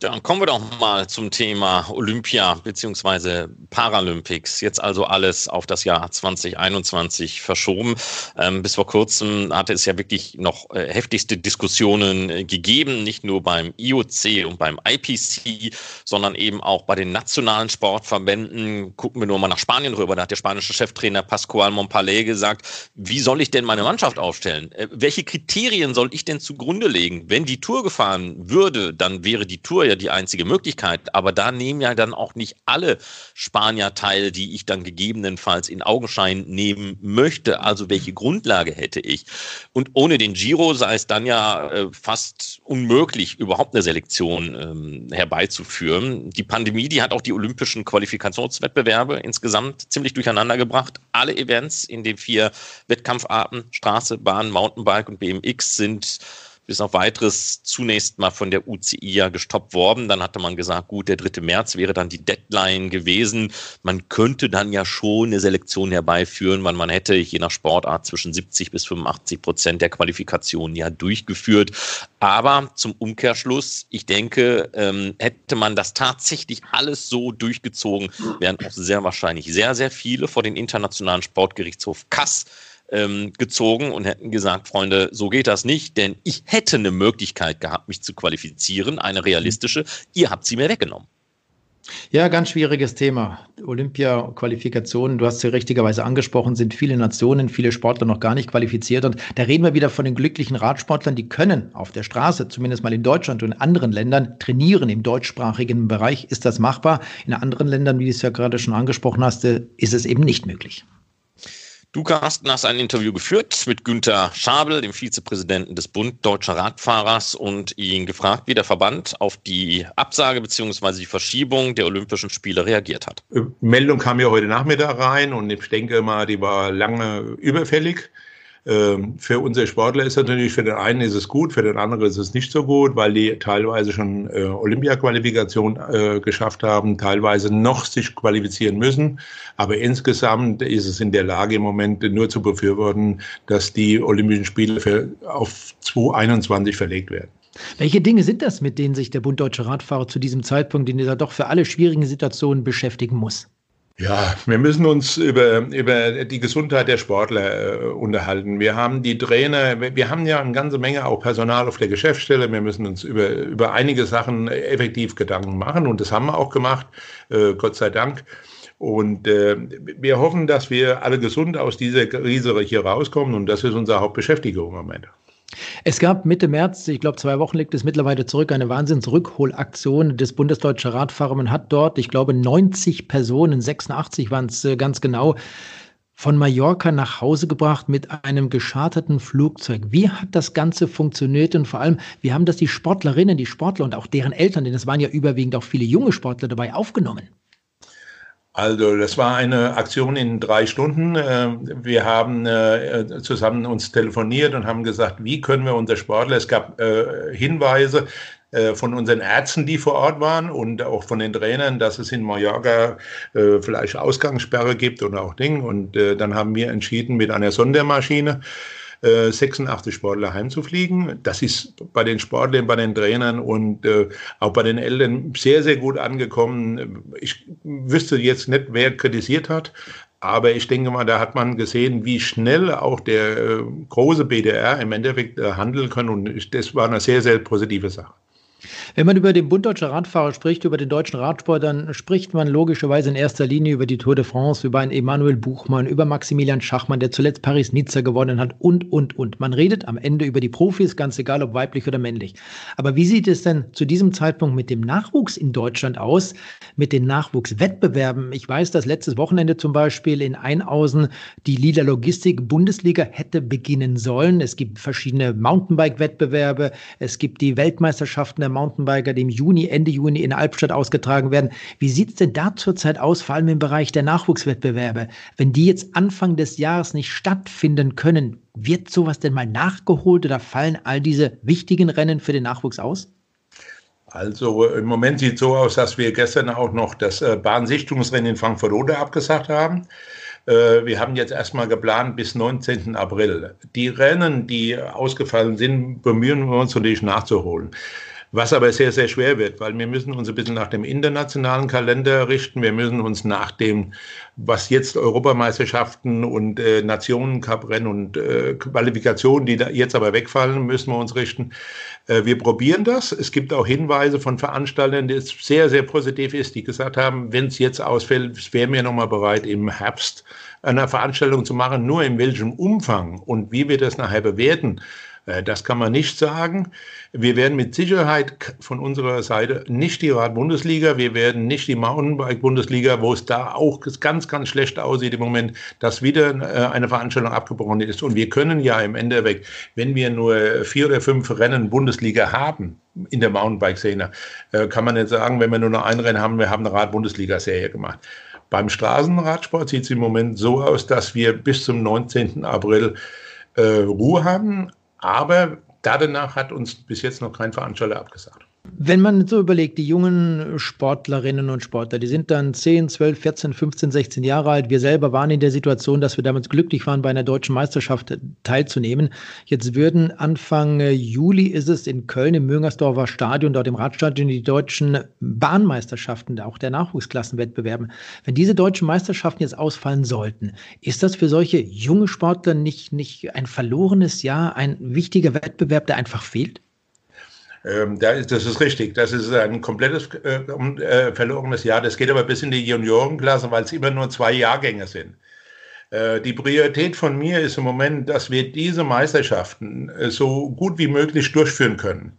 Dann kommen wir doch mal zum Thema Olympia bzw. Paralympics. Jetzt also alles auf das Jahr 2021 verschoben. Ähm, bis vor kurzem hatte es ja wirklich noch äh, heftigste Diskussionen äh, gegeben, nicht nur beim IOC und beim IPC, sondern eben auch bei den nationalen Sportverbänden. Gucken wir nur mal nach Spanien rüber. Da hat der spanische Cheftrainer Pascual Montpalais gesagt, wie soll ich denn meine Mannschaft aufstellen? Äh, welche Kriterien soll ich denn zugrunde legen? Wenn die Tour gefahren würde, dann wäre die Tour ja die einzige Möglichkeit. Aber da nehmen ja dann auch nicht alle Spanier teil, die ich dann gegebenenfalls in Augenschein nehmen möchte. Also welche Grundlage hätte ich? Und ohne den Giro sei es dann ja äh, fast unmöglich, überhaupt eine Selektion ähm, herbeizuführen. Die Pandemie, die hat auch die olympischen Qualifikationswettbewerbe insgesamt ziemlich durcheinander gebracht. Alle Events in den vier Wettkampfarten, Straße, Bahn, Mountainbike und BMX sind bis auf weiteres zunächst mal von der UCI ja gestoppt worden. Dann hatte man gesagt, gut, der 3. März wäre dann die Deadline gewesen. Man könnte dann ja schon eine Selektion herbeiführen, weil man hätte je nach Sportart zwischen 70 bis 85 Prozent der Qualifikationen ja durchgeführt. Aber zum Umkehrschluss, ich denke, ähm, hätte man das tatsächlich alles so durchgezogen, wären auch sehr wahrscheinlich sehr, sehr viele vor den Internationalen Sportgerichtshof Kass ähm, gezogen und hätten gesagt, Freunde, so geht das nicht, denn ich hätte eine Möglichkeit gehabt, mich zu qualifizieren, eine realistische. Ihr habt sie mir weggenommen.
Ja, ganz schwieriges Thema. Olympia-Qualifikationen, du hast sie richtigerweise angesprochen, sind viele Nationen, viele Sportler noch gar nicht qualifiziert. Und da reden wir wieder von den glücklichen Radsportlern, die können auf der Straße, zumindest mal in Deutschland und in anderen Ländern, trainieren. Im deutschsprachigen Bereich ist das machbar. In anderen Ländern, wie du es ja gerade schon angesprochen hast, äh, ist es eben nicht möglich.
Du, Carsten, hast ein Interview geführt mit Günter Schabel, dem Vizepräsidenten des Bund Deutscher Radfahrers, und ihn gefragt, wie der Verband auf die Absage bzw. die Verschiebung der Olympischen Spiele reagiert hat.
Meldung kam ja heute Nachmittag rein und ich denke mal, die war lange überfällig. Ähm, für unsere Sportler ist natürlich, für den einen ist es gut, für den anderen ist es nicht so gut, weil die teilweise schon äh, Olympia-Qualifikation äh, geschafft haben, teilweise noch sich qualifizieren müssen. Aber insgesamt ist es in der Lage im Moment nur zu befürworten, dass die Olympischen Spiele für, auf 2021 verlegt werden.
Welche Dinge sind das, mit denen sich der Bund Deutscher Radfahrer zu diesem Zeitpunkt in dieser doch für alle schwierigen Situationen beschäftigen muss?
Ja, wir müssen uns über, über die Gesundheit der Sportler äh, unterhalten. Wir haben die Trainer, wir haben ja eine ganze Menge auch Personal auf der Geschäftsstelle. Wir müssen uns über, über einige Sachen effektiv Gedanken machen und das haben wir auch gemacht, äh, Gott sei Dank. Und äh, wir hoffen, dass wir alle gesund aus dieser Krise hier rauskommen und das ist unsere Hauptbeschäftigung im Moment.
Es gab Mitte März, ich glaube zwei Wochen liegt es mittlerweile zurück, eine Wahnsinnsrückholaktion des Bundesdeutscher Radfahrer. Man hat dort, ich glaube, 90 Personen, 86 waren es ganz genau, von Mallorca nach Hause gebracht mit einem gescharterten Flugzeug. Wie hat das Ganze funktioniert und vor allem, wie haben das die Sportlerinnen, die Sportler und auch deren Eltern, denn es waren ja überwiegend auch viele junge Sportler dabei, aufgenommen?
Also das war eine Aktion in drei Stunden. Äh, wir haben äh, zusammen uns telefoniert und haben gesagt, wie können wir unser Sportler, es gab äh, Hinweise von unseren Ärzten, die vor Ort waren und auch von den Trainern, dass es in Mallorca vielleicht Ausgangssperre gibt oder auch Ding. Und dann haben wir entschieden mit einer Sondermaschine, 86 Sportler heimzufliegen. Das ist bei den Sportlern, bei den Trainern und äh, auch bei den Eltern sehr, sehr gut angekommen. Ich wüsste jetzt nicht, wer kritisiert hat, aber ich denke mal, da hat man gesehen, wie schnell auch der äh, große BDR im Endeffekt äh, handeln kann. Und das war eine sehr, sehr positive Sache.
Wenn man über den Bund Deutscher Radfahrer spricht, über den deutschen Radsport, dann spricht man logischerweise in erster Linie über die Tour de France, über einen Emanuel Buchmann, über Maximilian Schachmann, der zuletzt Paris-Nizza gewonnen hat und, und, und. Man redet am Ende über die Profis, ganz egal ob weiblich oder männlich. Aber wie sieht es denn zu diesem Zeitpunkt mit dem Nachwuchs in Deutschland aus, mit den Nachwuchswettbewerben? Ich weiß, dass letztes Wochenende zum Beispiel in Einhausen die Lila Logistik Bundesliga hätte beginnen sollen. Es gibt verschiedene Mountainbike-Wettbewerbe, es gibt die Weltmeisterschaften der Mountainbiker, die im Juni, Ende Juni in Albstadt ausgetragen werden. Wie sieht es denn da zurzeit aus, vor allem im Bereich der Nachwuchswettbewerbe? Wenn die jetzt Anfang des Jahres nicht stattfinden können, wird sowas denn mal nachgeholt oder fallen all diese wichtigen Rennen für den Nachwuchs aus?
Also im Moment sieht es so aus, dass wir gestern auch noch das äh, Bahnsichtungsrennen in Frankfurt-Oder abgesagt haben. Äh, wir haben jetzt erstmal geplant bis 19. April. Die Rennen, die ausgefallen sind, bemühen wir uns natürlich nachzuholen. Was aber sehr, sehr schwer wird, weil wir müssen uns ein bisschen nach dem internationalen Kalender richten. Wir müssen uns nach dem, was jetzt Europameisterschaften und äh, Nationencup-Rennen und äh, Qualifikationen, die da jetzt aber wegfallen, müssen wir uns richten. Äh, wir probieren das. Es gibt auch Hinweise von Veranstaltern, die es sehr, sehr positiv ist, die gesagt haben, wenn es jetzt ausfällt, wären wir nochmal bereit, im Herbst eine Veranstaltung zu machen, nur in welchem Umfang und wie wir das nachher bewerten das kann man nicht sagen. Wir werden mit Sicherheit von unserer Seite nicht die Rad-Bundesliga, wir werden nicht die Mountainbike-Bundesliga, wo es da auch ganz, ganz schlecht aussieht im Moment, dass wieder äh, eine Veranstaltung abgebrochen ist. Und wir können ja im Endeffekt, wenn wir nur vier oder fünf Rennen Bundesliga haben, in der Mountainbike-Szene, äh, kann man nicht sagen, wenn wir nur noch ein Rennen haben, wir haben eine Rad-Bundesliga-Serie gemacht. Beim Straßenradsport sieht es im Moment so aus, dass wir bis zum 19. April äh, Ruhe haben. Aber danach hat uns bis jetzt noch kein Veranstalter abgesagt.
Wenn man so überlegt, die jungen Sportlerinnen und Sportler, die sind dann 10, 12, 14, 15, 16 Jahre alt. Wir selber waren in der Situation, dass wir damals glücklich waren, bei einer deutschen Meisterschaft teilzunehmen. Jetzt würden Anfang Juli ist es in Köln im Müngersdorfer Stadion, dort im Radstadion, die deutschen Bahnmeisterschaften, auch der Nachwuchsklassenwettbewerben. Wenn diese deutschen Meisterschaften jetzt ausfallen sollten, ist das für solche junge Sportler nicht, nicht ein verlorenes Jahr, ein wichtiger Wettbewerb, der einfach fehlt?
Ähm, das ist richtig. Das ist ein komplettes äh, äh, verlorenes Jahr. Das geht aber bis in die Juniorenklasse, weil es immer nur zwei Jahrgänge sind. Äh, die Priorität von mir ist im Moment, dass wir diese Meisterschaften so gut wie möglich durchführen können.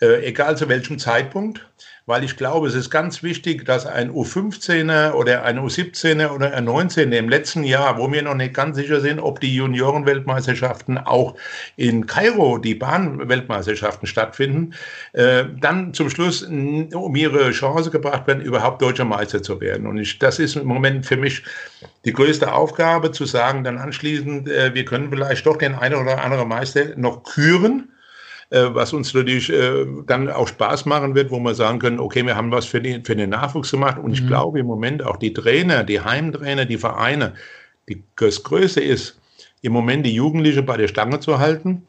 Äh, egal zu welchem Zeitpunkt weil ich glaube, es ist ganz wichtig, dass ein U15er oder ein U17er oder ein 19er im letzten Jahr, wo wir noch nicht ganz sicher sind, ob die Juniorenweltmeisterschaften auch in Kairo, die Bahnweltmeisterschaften stattfinden, äh, dann zum Schluss um ihre Chance gebracht werden, überhaupt deutscher Meister zu werden. Und ich, das ist im Moment für mich die größte Aufgabe, zu sagen, dann anschließend, äh, wir können vielleicht doch den einen oder anderen Meister noch küren äh, was uns natürlich äh, dann auch Spaß machen wird, wo wir sagen können, okay, wir haben was für, die, für den Nachwuchs gemacht. Und ich mhm. glaube im Moment auch die Trainer, die Heimtrainer, die Vereine, die, das Größte ist, im Moment die Jugendliche bei der Stange zu halten,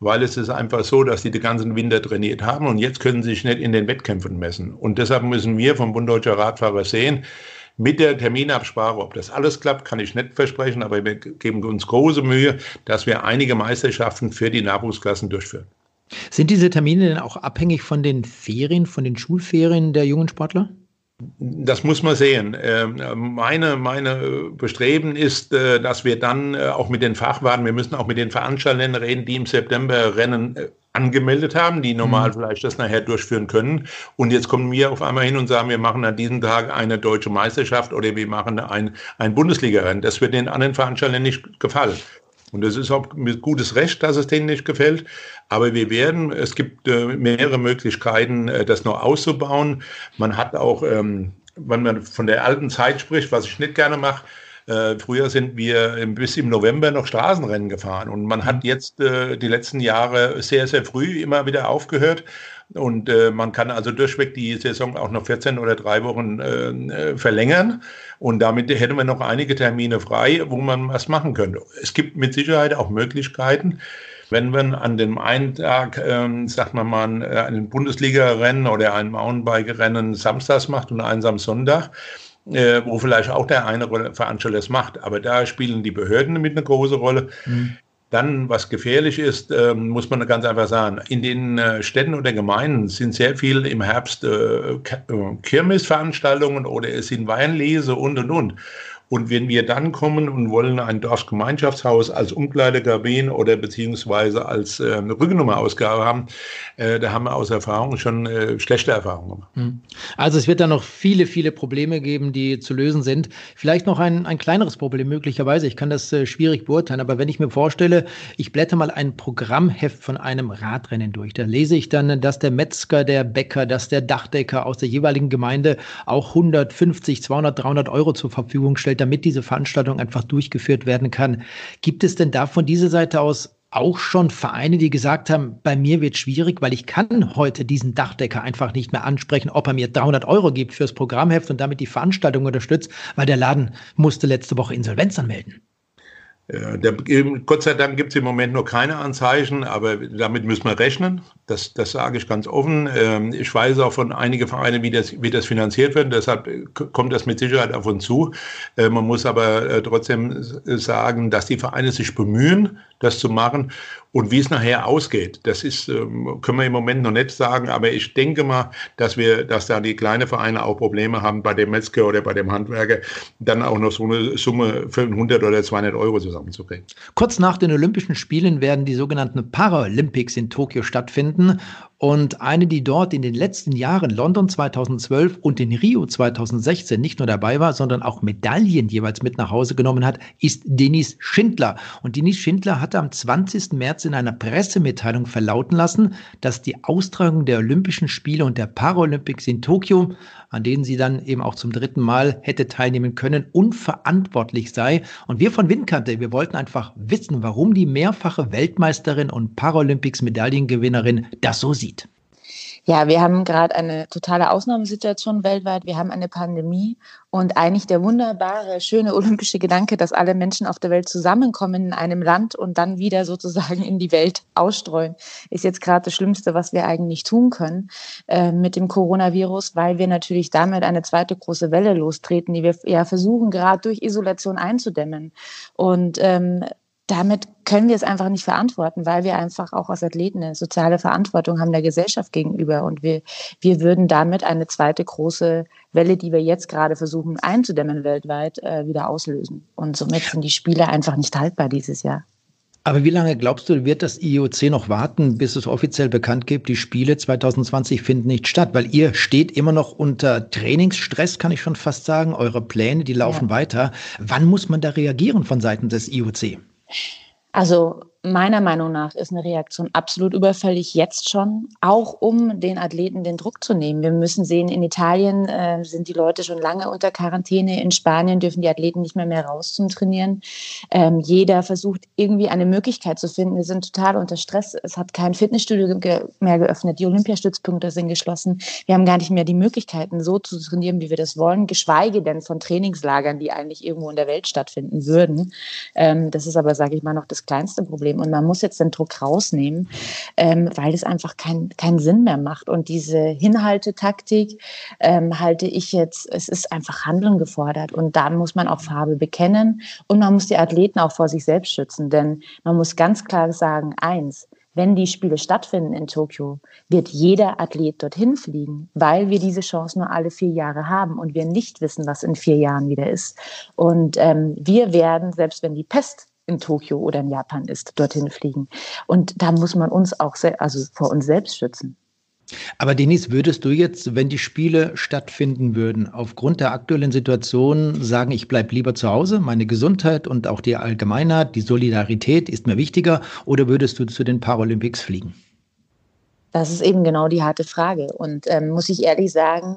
weil es ist einfach so, dass sie den ganzen Winter trainiert haben und jetzt können sie sich nicht in den Wettkämpfen messen. Und deshalb müssen wir vom Bund Deutscher Radfahrer sehen, mit der Terminabsprache, ob das alles klappt, kann ich nicht versprechen, aber wir geben uns große Mühe, dass wir einige Meisterschaften für die Nachwuchsklassen durchführen.
Sind diese Termine denn auch abhängig von den Ferien, von den Schulferien der jungen Sportler?
Das muss man sehen. Ähm, meine, meine Bestreben ist, äh, dass wir dann äh, auch mit den Fachwarten, wir müssen auch mit den Veranstaltern reden, die im September Rennen äh, angemeldet haben, die normal mhm. vielleicht das nachher durchführen können. Und jetzt kommen wir auf einmal hin und sagen, wir machen an diesem Tag eine deutsche Meisterschaft oder wir machen ein, ein Bundesliga-Rennen. Das wird den anderen Veranstaltern nicht gefallen. Und das ist auch mit gutes Recht, dass es denen nicht gefällt. Aber wir werden, es gibt äh, mehrere Möglichkeiten, äh, das noch auszubauen. Man hat auch, ähm, wenn man von der alten Zeit spricht, was ich nicht gerne mache, Äh, früher sind wir bis im November noch Straßenrennen gefahren und man hat mhm. jetzt äh, die letzten Jahre sehr, sehr früh immer wieder aufgehört. Und äh, man kann also durchweg die Saison auch noch 14 oder drei Wochen äh, verlängern. Und damit hätten wir noch einige Termine frei, wo man was machen könnte. Es gibt mit Sicherheit auch Möglichkeiten, wenn man an dem einen Tag, ähm, sagt man mal, äh, ein Bundesliga-Rennen oder ein Mountainbike-Rennen samstags macht und eins am Sonntag, äh, wo vielleicht auch der eine Veranstalter es macht, aber da spielen die Behörden mit eine große Rolle. Mhm. Dann, was gefährlich ist, äh, muss man ganz einfach sagen, in den äh, Städten oder Gemeinden sind sehr viel im Herbst äh, äh Kirmesveranstaltungen oder es sind Weinlese und, und, und. Und wenn wir dann kommen und wollen ein Dorfgemeinschaftshaus als Umkleidekabine oder beziehungsweise als äh, Rückennummerausgabe haben, äh, da haben wir aus Erfahrung schon äh, schlechte Erfahrungen gemacht. Hm.
Also es wird da noch viele, viele Probleme geben, die zu lösen sind. Vielleicht noch ein, ein kleineres Problem möglicherweise. Ich kann das äh, schwierig beurteilen, aber wenn ich mir vorstelle, ich blätter mal ein Programmheft von einem Radrennen durch, da lese ich dann, dass der Metzger, der Bäcker, dass der Dachdecker aus der jeweiligen Gemeinde auch 150, 200, 300 Euro zur Verfügung stellt damit diese Veranstaltung einfach durchgeführt werden kann. Gibt es denn da von dieser Seite aus auch schon Vereine, die gesagt haben, bei mir wird schwierig, weil ich kann heute diesen Dachdecker einfach nicht mehr ansprechen, ob er mir 300 Euro gibt fürs Programmheft und damit die Veranstaltung unterstützt, weil der Laden musste letzte Woche Insolvenz anmelden.
Der, Gott sei Dank gibt es im Moment noch keine Anzeichen, aber damit müssen wir rechnen. Das, das sage ich ganz offen. Ähm, ich weiß auch von einigen Vereinen, wie das, wie das finanziert wird. Deshalb kommt das mit Sicherheit auf uns zu. Äh, man muss aber äh, trotzdem sagen, dass die Vereine sich bemühen, das zu machen. Und wie es nachher ausgeht, das ist, ähm, können wir im Moment noch nicht sagen, aber ich denke mal, dass wir, dass da die kleinen Vereine auch Probleme haben, bei dem Metzger oder bei dem Handwerker dann auch noch so eine Summe für 100 oder 200 Euro zusammenzukriegen.
Kurz nach den Olympischen Spielen werden die sogenannten Paralympics in Tokio stattfinden. Und eine, die dort in den letzten Jahren London 2012 und in Rio 2016 nicht nur dabei war, sondern auch Medaillen jeweils mit nach Hause genommen hat, ist Denise Schindler. Und Denise Schindler hatte am 20. März in einer Pressemitteilung verlauten lassen, dass die Austragung der Olympischen Spiele und der Paralympics in Tokio an denen sie dann eben auch zum dritten Mal hätte teilnehmen können, unverantwortlich sei. Und wir von Windkante, wir wollten einfach wissen, warum die mehrfache Weltmeisterin und Paralympics-Medaillengewinnerin das so sieht.
Ja, wir haben gerade eine totale Ausnahmesituation weltweit. Wir haben eine Pandemie und eigentlich der wunderbare, schöne olympische Gedanke, dass alle Menschen auf der Welt zusammenkommen in einem Land und dann wieder sozusagen in die Welt ausstreuen, ist jetzt gerade das Schlimmste, was wir eigentlich tun können äh, mit dem Coronavirus, weil wir natürlich damit eine zweite große Welle lostreten, die wir ja versuchen gerade durch Isolation einzudämmen. Und ähm, damit können wir es einfach nicht verantworten, weil wir einfach auch als Athleten eine soziale Verantwortung haben der Gesellschaft gegenüber. Und wir, wir würden damit eine zweite große Welle, die wir jetzt gerade versuchen einzudämmen weltweit, äh, wieder auslösen. Und somit sind die Spiele einfach nicht haltbar dieses Jahr.
Aber wie lange glaubst du, wird das IOC noch warten, bis es offiziell bekannt gibt, die Spiele 2020 finden nicht statt? Weil ihr steht immer noch unter Trainingsstress, kann ich schon fast sagen. Eure Pläne, die laufen ja. weiter. Wann muss man da reagieren von Seiten des IOC?
Also meiner Meinung nach ist eine Reaktion absolut überfällig jetzt schon, auch um den Athleten den Druck zu nehmen. Wir müssen sehen, in Italien äh, sind die Leute schon lange unter Quarantäne, in Spanien dürfen die Athleten nicht mehr mehr raus zum Trainieren. Ähm, jeder versucht irgendwie eine Möglichkeit zu finden. Wir sind total unter Stress. Es hat kein Fitnessstudio ge mehr geöffnet. Die Olympiastützpunkte sind geschlossen. Wir haben gar nicht mehr die Möglichkeiten, so zu trainieren, wie wir das wollen, geschweige denn von Trainingslagern, die eigentlich irgendwo in der Welt stattfinden würden. Ähm, das ist aber, sage ich mal, noch das kleinste Problem. Problem. Und man muss jetzt den Druck rausnehmen, ähm, weil es einfach keinen keinen Sinn mehr macht. Und diese Hinhaltetaktik ähm, halte ich jetzt, es ist einfach Handeln gefordert. Und da muss man auch Farbe bekennen und man muss die Athleten auch vor sich selbst schützen. Denn man muss ganz klar sagen, eins, wenn die Spiele stattfinden in Tokio, wird jeder Athlet dorthin fliegen, weil wir diese Chance nur alle vier Jahre haben und wir nicht wissen, was in vier Jahren wieder ist. Und ähm, wir werden, selbst wenn die Pest in Tokio oder in Japan ist, dorthin fliegen. Und da muss man uns auch also vor uns selbst schützen.
Aber Denise, würdest du jetzt, wenn die Spiele stattfinden würden, aufgrund der aktuellen Situation sagen, ich bleibe lieber zu Hause, meine Gesundheit und auch die Allgemeinheit, die Solidarität ist mir wichtiger, oder würdest du zu den Paralympics fliegen?
Das ist eben genau die harte Frage. Und ähm, muss ich ehrlich sagen,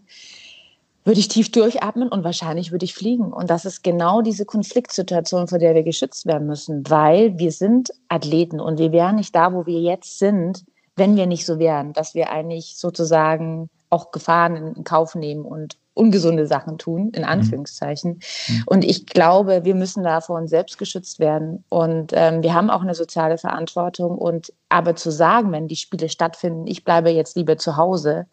würde ich tief durchatmen und wahrscheinlich würde ich fliegen. Und das ist genau diese Konfliktsituation, vor der wir geschützt werden müssen, weil wir sind Athleten und wir wären nicht da, wo wir jetzt sind, wenn wir nicht so wären, dass wir eigentlich sozusagen auch Gefahren in Kauf nehmen und ungesunde Sachen tun, in mhm. Anführungszeichen. Mhm. Und ich glaube, wir müssen da vor uns selbst geschützt werden. Und ähm, wir haben auch eine soziale Verantwortung. Und aber zu sagen, wenn die Spiele stattfinden, ich bleibe jetzt lieber zu Hause,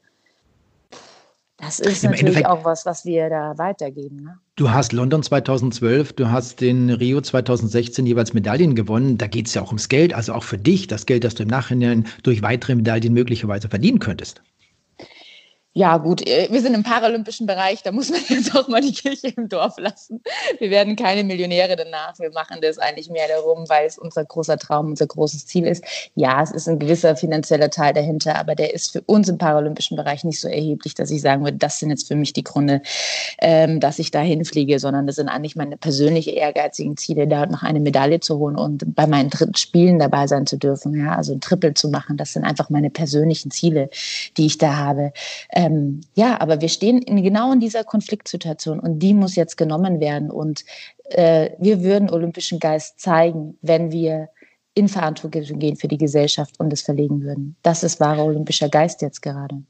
das ist Im natürlich Endeffekt, auch was, was wir da weitergeben. Ne?
Du hast London 2012, du hast den Rio 2016 jeweils Medaillen gewonnen. Da geht es ja auch ums Geld, also auch für dich das Geld, das du im Nachhinein durch weitere Medaillen möglicherweise verdienen könntest.
Ja, gut, äh, wir sind im paralympischen Bereich, da muss man jetzt auch mal die Kirche im Dorf lassen. Wir werden keine Millionäre danach. Wir machen das eigentlich mehr darum, weil es unser großer Traum, unser großes Ziel ist. Ja, es ist ein gewisser finanzieller Teil dahinter, aber der ist für uns im paralympischen Bereich nicht so erheblich, dass ich sagen würde, das sind jetzt für mich die Gründe, ähm, dass ich da hinfliege, sondern das sind eigentlich meine persönlichen ehrgeizigen Ziele, da noch eine Medaille zu holen und bei meinen dritten Spielen dabei sein zu dürfen. Ja, also ein Triple zu machen, das sind einfach meine persönlichen Ziele, die ich da habe. Ähm, ja, aber wir stehen in, genau in dieser Konfliktsituation und die muss jetzt genommen werden. Und äh, wir würden olympischen Geist zeigen, wenn wir in Verantwortung gehen für die Gesellschaft und es verlegen würden. Das ist wahrer olympischer Geist jetzt gerade.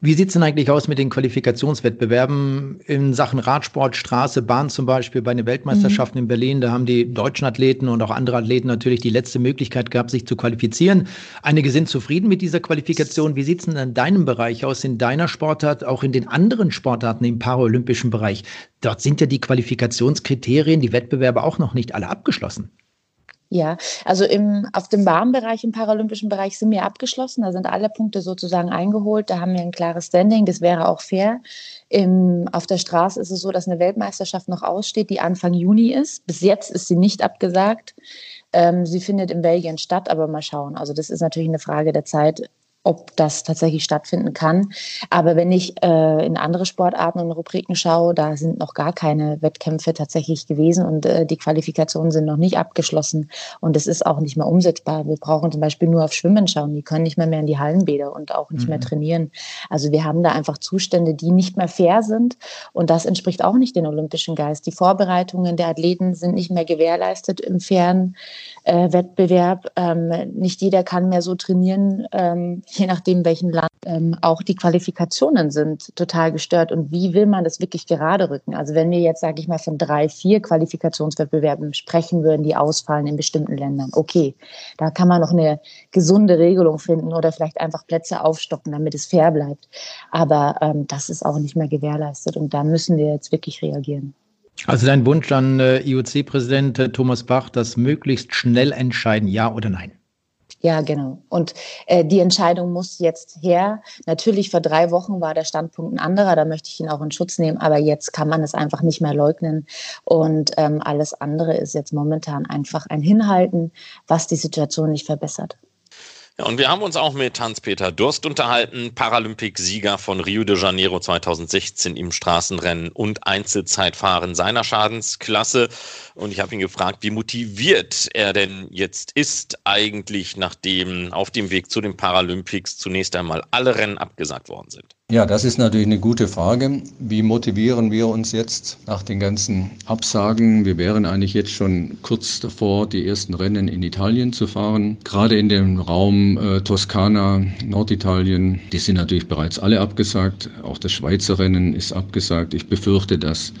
Wie sieht es denn eigentlich aus mit den Qualifikationswettbewerben in Sachen Radsport, Straße, Bahn zum Beispiel bei den Weltmeisterschaften mhm. in Berlin? Da haben die deutschen Athleten und auch andere Athleten natürlich die letzte Möglichkeit gehabt, sich zu qualifizieren. Einige sind zufrieden mit dieser Qualifikation. Wie sieht es denn in deinem Bereich aus, in deiner Sportart, auch in den anderen Sportarten im paralympischen Bereich? Dort sind ja die Qualifikationskriterien, die Wettbewerbe auch noch nicht alle abgeschlossen.
Ja, also im, auf dem Bahnbereich, im paralympischen Bereich sind wir abgeschlossen. Da sind alle Punkte sozusagen eingeholt. Da haben wir ein klares Standing. Das wäre auch fair. Im, auf der Straße ist es so, dass eine Weltmeisterschaft noch aussteht, die Anfang Juni ist. Bis jetzt ist sie nicht abgesagt. Ähm, sie findet in Belgien statt, aber mal schauen. Also das ist natürlich eine Frage der Zeit, ob das tatsächlich stattfinden kann. Aber wenn ich äh, in andere Sportarten und Rubriken schaue, da sind noch gar keine Wettkämpfe tatsächlich gewesen und äh, die Qualifikationen sind noch nicht abgeschlossen und es ist auch nicht mehr umsetzbar. Wir brauchen zum Beispiel nur auf Schwimmen schauen. Die können nicht mehr mehr in die Hallenbäder und auch nicht mhm. mehr trainieren. Also wir haben da einfach Zustände, die nicht mehr fair sind und das entspricht auch nicht dem olympischen Geist. Die Vorbereitungen der Athleten sind nicht mehr gewährleistet im fairen äh, Wettbewerb. Ähm, nicht jeder kann mehr so trainieren. Ähm, je nachdem, welchen Land, ähm, auch die Qualifikationen sind total gestört. Und wie will man das wirklich gerade rücken? Also wenn wir jetzt, sage ich mal, von drei, vier Qualifikationswettbewerben sprechen würden, die ausfallen in bestimmten Ländern, okay, da kann man noch eine gesunde Regelung finden oder vielleicht einfach Plätze aufstocken, damit es fair bleibt. Aber ähm, das ist auch nicht mehr gewährleistet und da müssen wir jetzt wirklich reagieren.
Also dein Wunsch an äh, IOC-Präsident äh, Thomas Bach, das möglichst schnell entscheiden, ja oder nein?
Ja, genau. Und äh, die Entscheidung muss jetzt her. Natürlich vor drei Wochen war der Standpunkt ein anderer, da möchte ich ihn auch in Schutz nehmen, aber jetzt kann man es einfach nicht mehr leugnen. Und ähm, alles andere ist jetzt momentan einfach ein Hinhalten, was die Situation nicht verbessert.
Ja, und wir haben uns auch mit Hans-Peter Durst unterhalten, Paralympic-Sieger von Rio de Janeiro 2016 im Straßenrennen und Einzelzeitfahren seiner Schadensklasse. Und ich habe ihn gefragt, wie motiviert er denn jetzt ist, eigentlich nachdem auf dem Weg zu den Paralympics zunächst einmal alle Rennen abgesagt worden sind.
Ja, das ist natürlich eine gute Frage. Wie motivieren wir uns jetzt nach den ganzen Absagen? Wir wären eigentlich jetzt schon kurz davor, die ersten Rennen in Italien zu fahren. Gerade in dem Raum äh, Toskana, Norditalien, die sind natürlich bereits alle abgesagt. Auch das Schweizer Rennen ist abgesagt. Ich befürchte, dass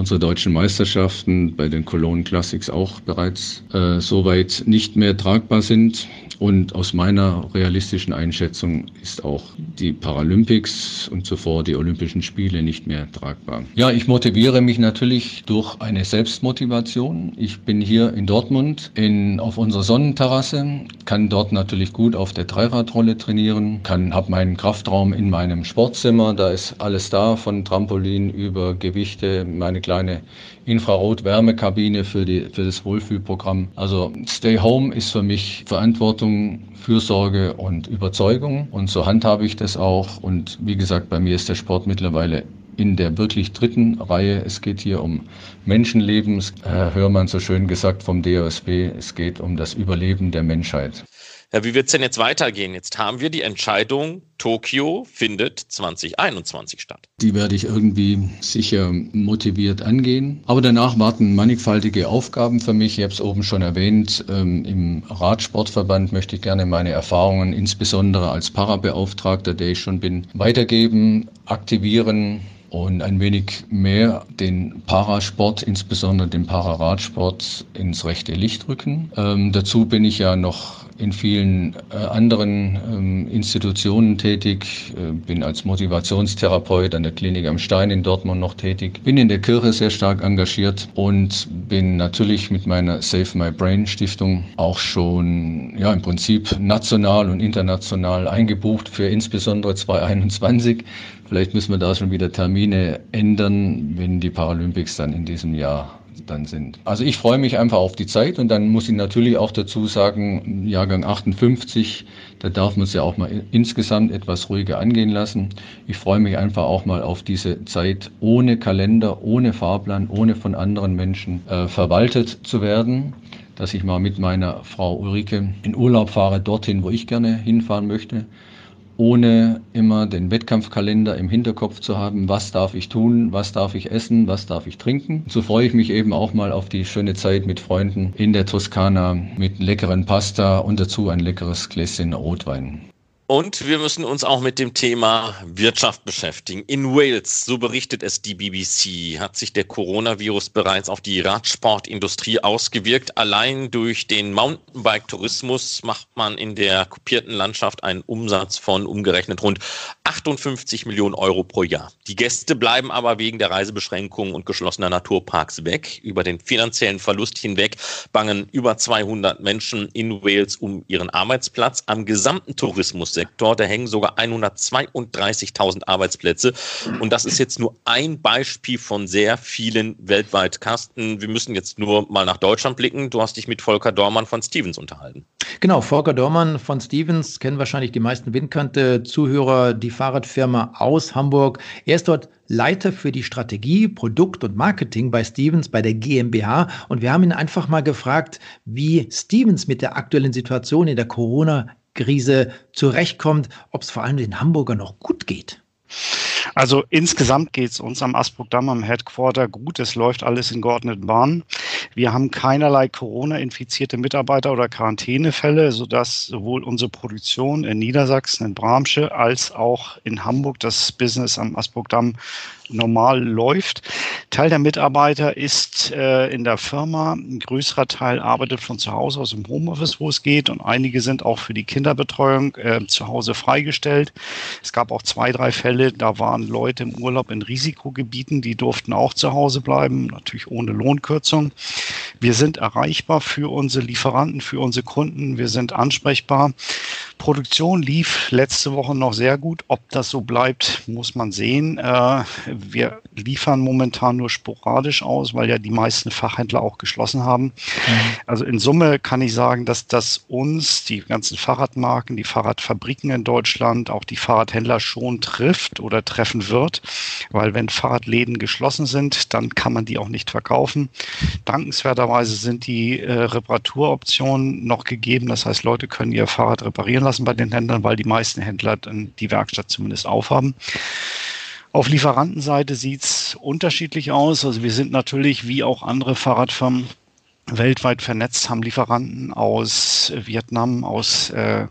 unsere deutschen Meisterschaften bei den Cologne Classics auch bereits äh, soweit nicht mehr tragbar sind. Und aus meiner realistischen Einschätzung ist auch die Paralympics und zuvor die Olympischen Spiele nicht mehr tragbar. Ja, ich motiviere mich natürlich durch eine Selbstmotivation. Ich bin hier in Dortmund in, auf unserer Sonnenterrasse, kann dort natürlich gut auf der Dreiradrolle trainieren, kann, habe meinen Kraftraum in meinem Sportzimmer, da ist alles da, von Trampolin über Gewichte, meine kleine Infrarot-Wärmekabine für, für das Wohlfühlprogramm. Also Stay Home ist für mich Verantwortung, Fürsorge und Überzeugung. Und so handhabe ich das auch. Und wie gesagt, bei mir ist der Sport mittlerweile in der wirklich dritten Reihe. Es geht hier um Menschenleben. Äh, Hörmann so schön gesagt vom DOSB. Es geht um das Überleben der Menschheit.
Ja, wie wird es denn jetzt weitergehen? Jetzt haben wir die Entscheidung, Tokio findet 2021 statt.
Die werde ich irgendwie sicher motiviert angehen. Aber danach warten mannigfaltige Aufgaben für mich. Ich habe es oben schon erwähnt. Ähm, Im Radsportverband möchte ich gerne meine Erfahrungen, insbesondere als Parabeauftragter, der ich schon bin, weitergeben, aktivieren und ein wenig mehr den Parasport, insbesondere den Pararadsport, ins rechte Licht rücken. Ähm, dazu bin ich ja noch in vielen äh, anderen ähm, Institutionen tätig, äh, bin als Motivationstherapeut an der Klinik am Stein in Dortmund noch tätig, bin in der Kirche sehr stark engagiert und bin natürlich mit meiner Save My Brain Stiftung auch schon ja im Prinzip national und international eingebucht für insbesondere 2021. Vielleicht müssen wir da schon wieder Termine ändern, wenn die Paralympics dann in diesem Jahr dann sind. Also ich freue mich einfach auf die Zeit und dann muss ich natürlich auch dazu sagen, Jahrgang 58, da darf man es ja auch mal insgesamt etwas ruhiger angehen lassen. Ich freue mich einfach auch mal auf diese Zeit ohne Kalender, ohne Fahrplan, ohne von anderen Menschen äh, verwaltet zu werden dass ich mal mit meiner Frau Ulrike in Urlaub fahre, dorthin, wo ich gerne hinfahren möchte ohne immer den Wettkampfkalender im Hinterkopf zu haben, was darf ich tun, was darf ich essen, was darf ich trinken. So freue ich mich eben auch mal auf die schöne Zeit mit Freunden in der Toskana mit leckeren Pasta und dazu ein leckeres Gläschen Rotwein.
Und wir müssen uns auch mit dem Thema Wirtschaft beschäftigen. In Wales, so berichtet es die BBC, hat sich der Coronavirus bereits auf die Radsportindustrie ausgewirkt. Allein durch den Mountainbike-Tourismus macht man in der kopierten Landschaft einen Umsatz von umgerechnet rund 58 Millionen Euro pro Jahr. Die Gäste bleiben aber wegen der Reisebeschränkungen und geschlossener Naturparks weg. Über den finanziellen Verlust hinweg bangen über 200 Menschen in Wales um ihren Arbeitsplatz. Am gesamten Tourismus Sektor. Da hängen sogar 132.000 Arbeitsplätze. Und das ist jetzt nur ein Beispiel von sehr vielen weltweit. Carsten, wir müssen jetzt nur mal nach Deutschland blicken. Du hast dich mit Volker Dormann von Stevens unterhalten.
Genau, Volker Dormann von Stevens kennen wahrscheinlich die meisten Windkante-Zuhörer, die Fahrradfirma aus Hamburg. Er ist dort Leiter für die Strategie, Produkt und Marketing bei Stevens, bei der GmbH. Und wir haben ihn einfach mal gefragt, wie Stevens mit der aktuellen Situation in der Corona Krise zurechtkommt, ob es vor allem den Hamburger noch gut geht.
Also insgesamt geht es uns am Asburgdamm am Headquarter gut. Es läuft alles in geordneten Bahnen. Wir haben keinerlei Corona-infizierte Mitarbeiter oder Quarantänefälle, sodass sowohl unsere Produktion in Niedersachsen, in Bramsche, als auch in Hamburg das Business am Asburgdamm normal läuft. Teil der Mitarbeiter ist äh, in der Firma. Ein größerer Teil arbeitet von zu Hause aus dem Homeoffice, wo es geht. Und einige sind auch für die Kinderbetreuung äh, zu Hause freigestellt. Es gab auch zwei, drei Fälle, da waren Leute im Urlaub in Risikogebieten, die durften auch zu Hause bleiben, natürlich ohne Lohnkürzung. Wir sind erreichbar für unsere Lieferanten, für unsere Kunden. Wir sind ansprechbar. Produktion lief letzte Woche noch sehr gut. Ob das so bleibt, muss man sehen. Äh, wir liefern momentan nur sporadisch aus, weil ja die meisten Fachhändler auch geschlossen haben. Mhm. Also in Summe kann ich sagen, dass das uns, die ganzen Fahrradmarken, die Fahrradfabriken in Deutschland, auch die Fahrradhändler schon trifft oder treffen wird, weil wenn Fahrradläden geschlossen sind, dann kann man die auch nicht verkaufen. Dankenswerterweise sind die äh, Reparaturoptionen noch gegeben. Das heißt, Leute können ihr Fahrrad reparieren lassen bei den Händlern, weil die meisten Händler die Werkstatt zumindest aufhaben. Auf Lieferantenseite sieht es unterschiedlich aus. Also wir sind natürlich wie auch andere Fahrradfirmen weltweit vernetzt, haben Lieferanten aus Vietnam, aus äh,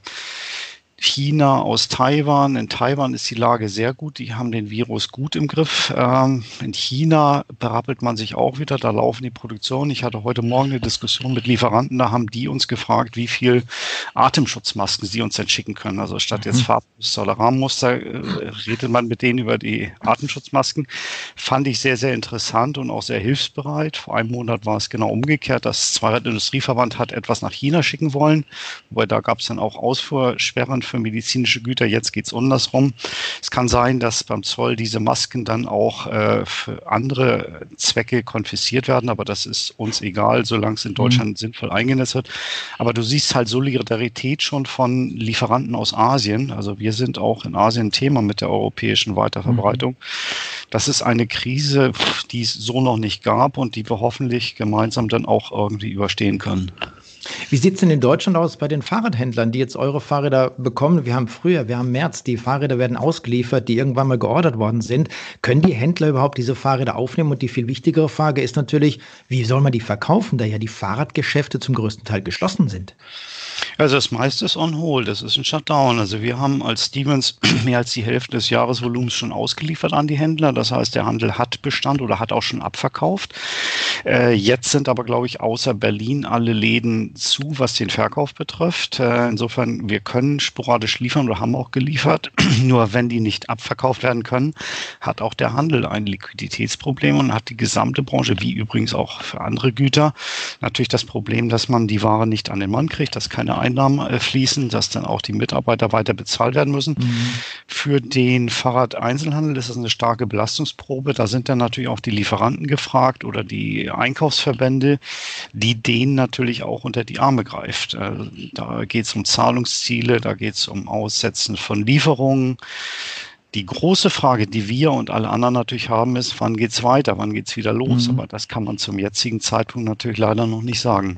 China aus Taiwan. In Taiwan ist die Lage sehr gut. Die haben den Virus gut im Griff. Ähm, in China berappelt man sich auch wieder. Da laufen die Produktionen. Ich hatte heute Morgen eine Diskussion mit Lieferanten. Da haben die uns gefragt, wie viel Atemschutzmasken sie uns denn schicken können. Also statt jetzt mhm. Farbmuster oder Rahmenmuster äh, redet man mit denen über die Atemschutzmasken. Fand ich sehr, sehr interessant und auch sehr hilfsbereit. Vor einem Monat war es genau umgekehrt. Das Zweirad-Industrieverband hat etwas nach China schicken wollen. Wobei da gab es dann auch Ausfuhrsperren für medizinische Güter. Jetzt geht es andersrum. Es kann sein, dass beim Zoll diese Masken dann auch äh, für andere Zwecke konfisziert werden, aber das ist uns egal, solange es in Deutschland mhm. sinnvoll eingenetzt wird. Aber du siehst halt Solidarität schon von Lieferanten aus Asien. Also wir sind auch in Asien Thema mit der europäischen Weiterverbreitung. Mhm. Das ist eine Krise, die es so noch nicht gab und die wir hoffentlich gemeinsam dann auch irgendwie überstehen können.
Wie sieht es denn in Deutschland aus bei den Fahrradhändlern, die jetzt eure Fahrräder bekommen? Wir haben früher, wir haben März, die Fahrräder werden ausgeliefert, die irgendwann mal geordert worden sind. Können die Händler überhaupt diese Fahrräder aufnehmen? Und die viel wichtigere Frage ist natürlich, wie soll man die verkaufen, da ja die Fahrradgeschäfte zum größten Teil geschlossen sind?
Also das meiste ist on hold, das ist ein Shutdown. Also wir haben als Stevens mehr als die Hälfte des Jahresvolumens schon ausgeliefert an die Händler. Das heißt, der Handel hat Bestand oder hat auch schon abverkauft. Äh, jetzt sind aber, glaube ich, außer Berlin alle Läden zu, was den Verkauf betrifft. Äh, insofern, wir können sporadisch liefern oder haben auch geliefert. Nur wenn die nicht abverkauft werden können, hat auch der Handel ein Liquiditätsproblem und hat die gesamte Branche, wie übrigens auch für andere Güter, natürlich das Problem, dass man die Ware nicht an den Mann kriegt, dass keine Einnahmen äh, fließen, dass dann auch die Mitarbeiter weiter bezahlt werden müssen. Mhm. Für den Fahrradeinzelhandel ist das eine starke Belastungsprobe. Da sind dann natürlich auch die Lieferanten gefragt oder die Einkaufsverbände, die denen natürlich auch unter die Arme greift. Äh, da geht es um Zahlungsziele, da geht es um Aussetzen von Lieferungen. Die große Frage, die wir und alle anderen natürlich haben, ist, wann geht es weiter, wann geht es wieder los? Mhm. Aber das kann man zum jetzigen Zeitpunkt natürlich leider noch nicht sagen.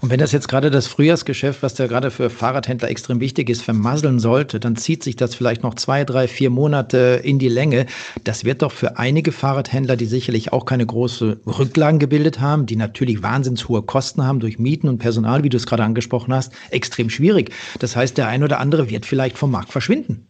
Und wenn das jetzt gerade das Frühjahrsgeschäft, was ja gerade für Fahrradhändler extrem wichtig ist, vermasseln sollte, dann zieht sich das vielleicht noch zwei, drei, vier Monate in die Länge. Das wird doch für einige Fahrradhändler, die sicherlich auch keine große Rücklagen gebildet haben, die natürlich wahnsinns hohe Kosten haben durch Mieten und Personal, wie du es gerade angesprochen hast, extrem schwierig. Das heißt, der ein oder andere wird vielleicht vom Markt verschwinden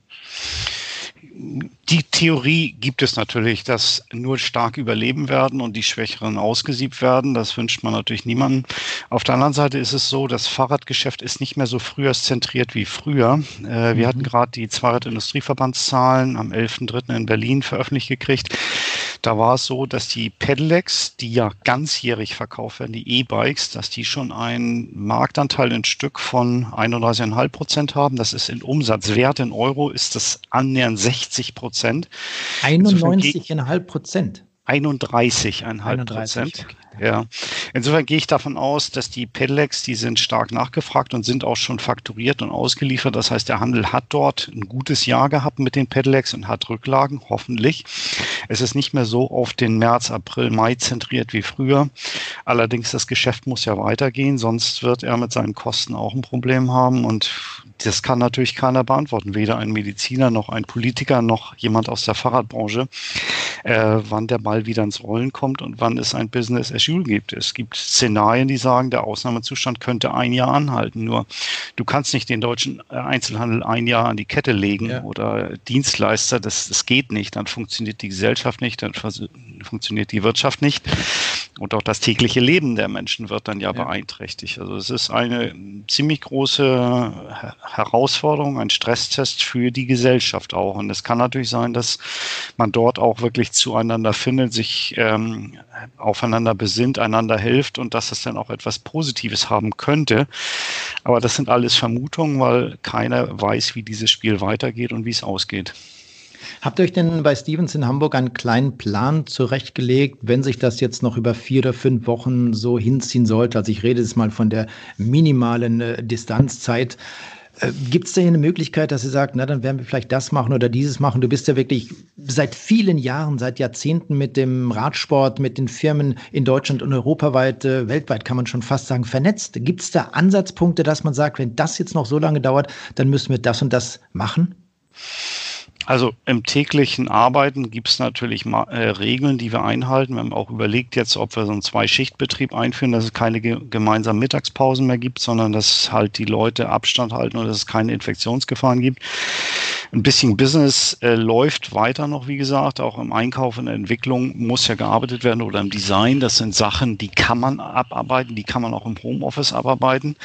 die Theorie gibt es natürlich, dass nur stark überleben werden und die Schwächeren ausgesiebt werden. Das wünscht man natürlich niemandem. Auf der anderen Seite ist es so, das Fahrradgeschäft ist nicht mehr so frühjahrszentriert wie früher. Äh, wir mhm. hatten gerade die Zweiradindustrieverbandszahlen am 11.3. in Berlin veröffentlicht gekriegt. Da war es so, dass die Pedelecs, die ja ganzjährig verkauft werden, die E-Bikes, dass die schon einen Marktanteil in Stück von 31,5 Prozent haben. Das ist in Umsatzwert in Euro ist das annähernd 60 Prozent.
91,5 Prozent.
31,5 Prozent. Ja, insofern gehe ich davon aus, dass die Pedelecs, die sind stark nachgefragt und sind auch schon fakturiert und ausgeliefert. Das heißt, der Handel hat dort ein gutes Jahr gehabt mit den Pedelecs und hat Rücklagen, hoffentlich. Es ist nicht mehr so auf den März, April, Mai zentriert wie früher. Allerdings, das Geschäft muss ja weitergehen, sonst wird er mit seinen Kosten auch ein Problem haben und das kann natürlich keiner beantworten, weder ein Mediziner noch ein Politiker noch jemand aus der Fahrradbranche, äh, wann der Ball wieder ins Rollen kommt und wann es ein Business as usual gibt. Es gibt Szenarien, die sagen, der Ausnahmezustand könnte ein Jahr anhalten. Nur du kannst nicht den deutschen äh, Einzelhandel ein Jahr an die Kette legen ja. oder Dienstleister, das, das geht nicht. Dann funktioniert die Gesellschaft nicht, dann funktioniert die Wirtschaft nicht und auch das tägliche Leben der Menschen wird dann ja, ja. beeinträchtigt. Also es ist eine ziemlich große Herausforderung, ein Stresstest für die Gesellschaft auch. Und es kann natürlich sein, dass man dort auch wirklich zueinander findet, sich ähm, aufeinander besinnt, einander hilft und dass das dann auch etwas Positives haben könnte. Aber das sind alles Vermutungen, weil keiner weiß, wie dieses Spiel weitergeht und wie es ausgeht.
Habt ihr euch denn bei Stevens in Hamburg einen kleinen Plan zurechtgelegt, wenn sich das jetzt noch über vier oder fünf Wochen so hinziehen sollte? Also ich rede jetzt mal von der minimalen äh, Distanzzeit. Äh, Gibt es da hier eine Möglichkeit, dass ihr sagt, na, dann werden wir vielleicht das machen oder dieses machen? Du bist ja wirklich seit vielen Jahren, seit Jahrzehnten mit dem Radsport, mit den Firmen in Deutschland und europaweit, äh, weltweit kann man schon fast sagen, vernetzt. Gibt es da Ansatzpunkte, dass man sagt, wenn das jetzt noch so lange dauert, dann müssen wir das und das machen?
Also im täglichen Arbeiten gibt es natürlich mal, äh, Regeln, die wir einhalten. Wir haben auch überlegt jetzt, ob wir so einen Zwei-Schicht-Betrieb einführen, dass es keine ge gemeinsamen Mittagspausen mehr gibt, sondern dass halt die Leute Abstand halten und dass es keine Infektionsgefahren gibt. Ein bisschen Business äh, läuft weiter noch, wie gesagt, auch im Einkauf und Entwicklung muss ja gearbeitet werden oder im Design. Das sind Sachen, die kann man abarbeiten, die kann man auch im Homeoffice abarbeiten.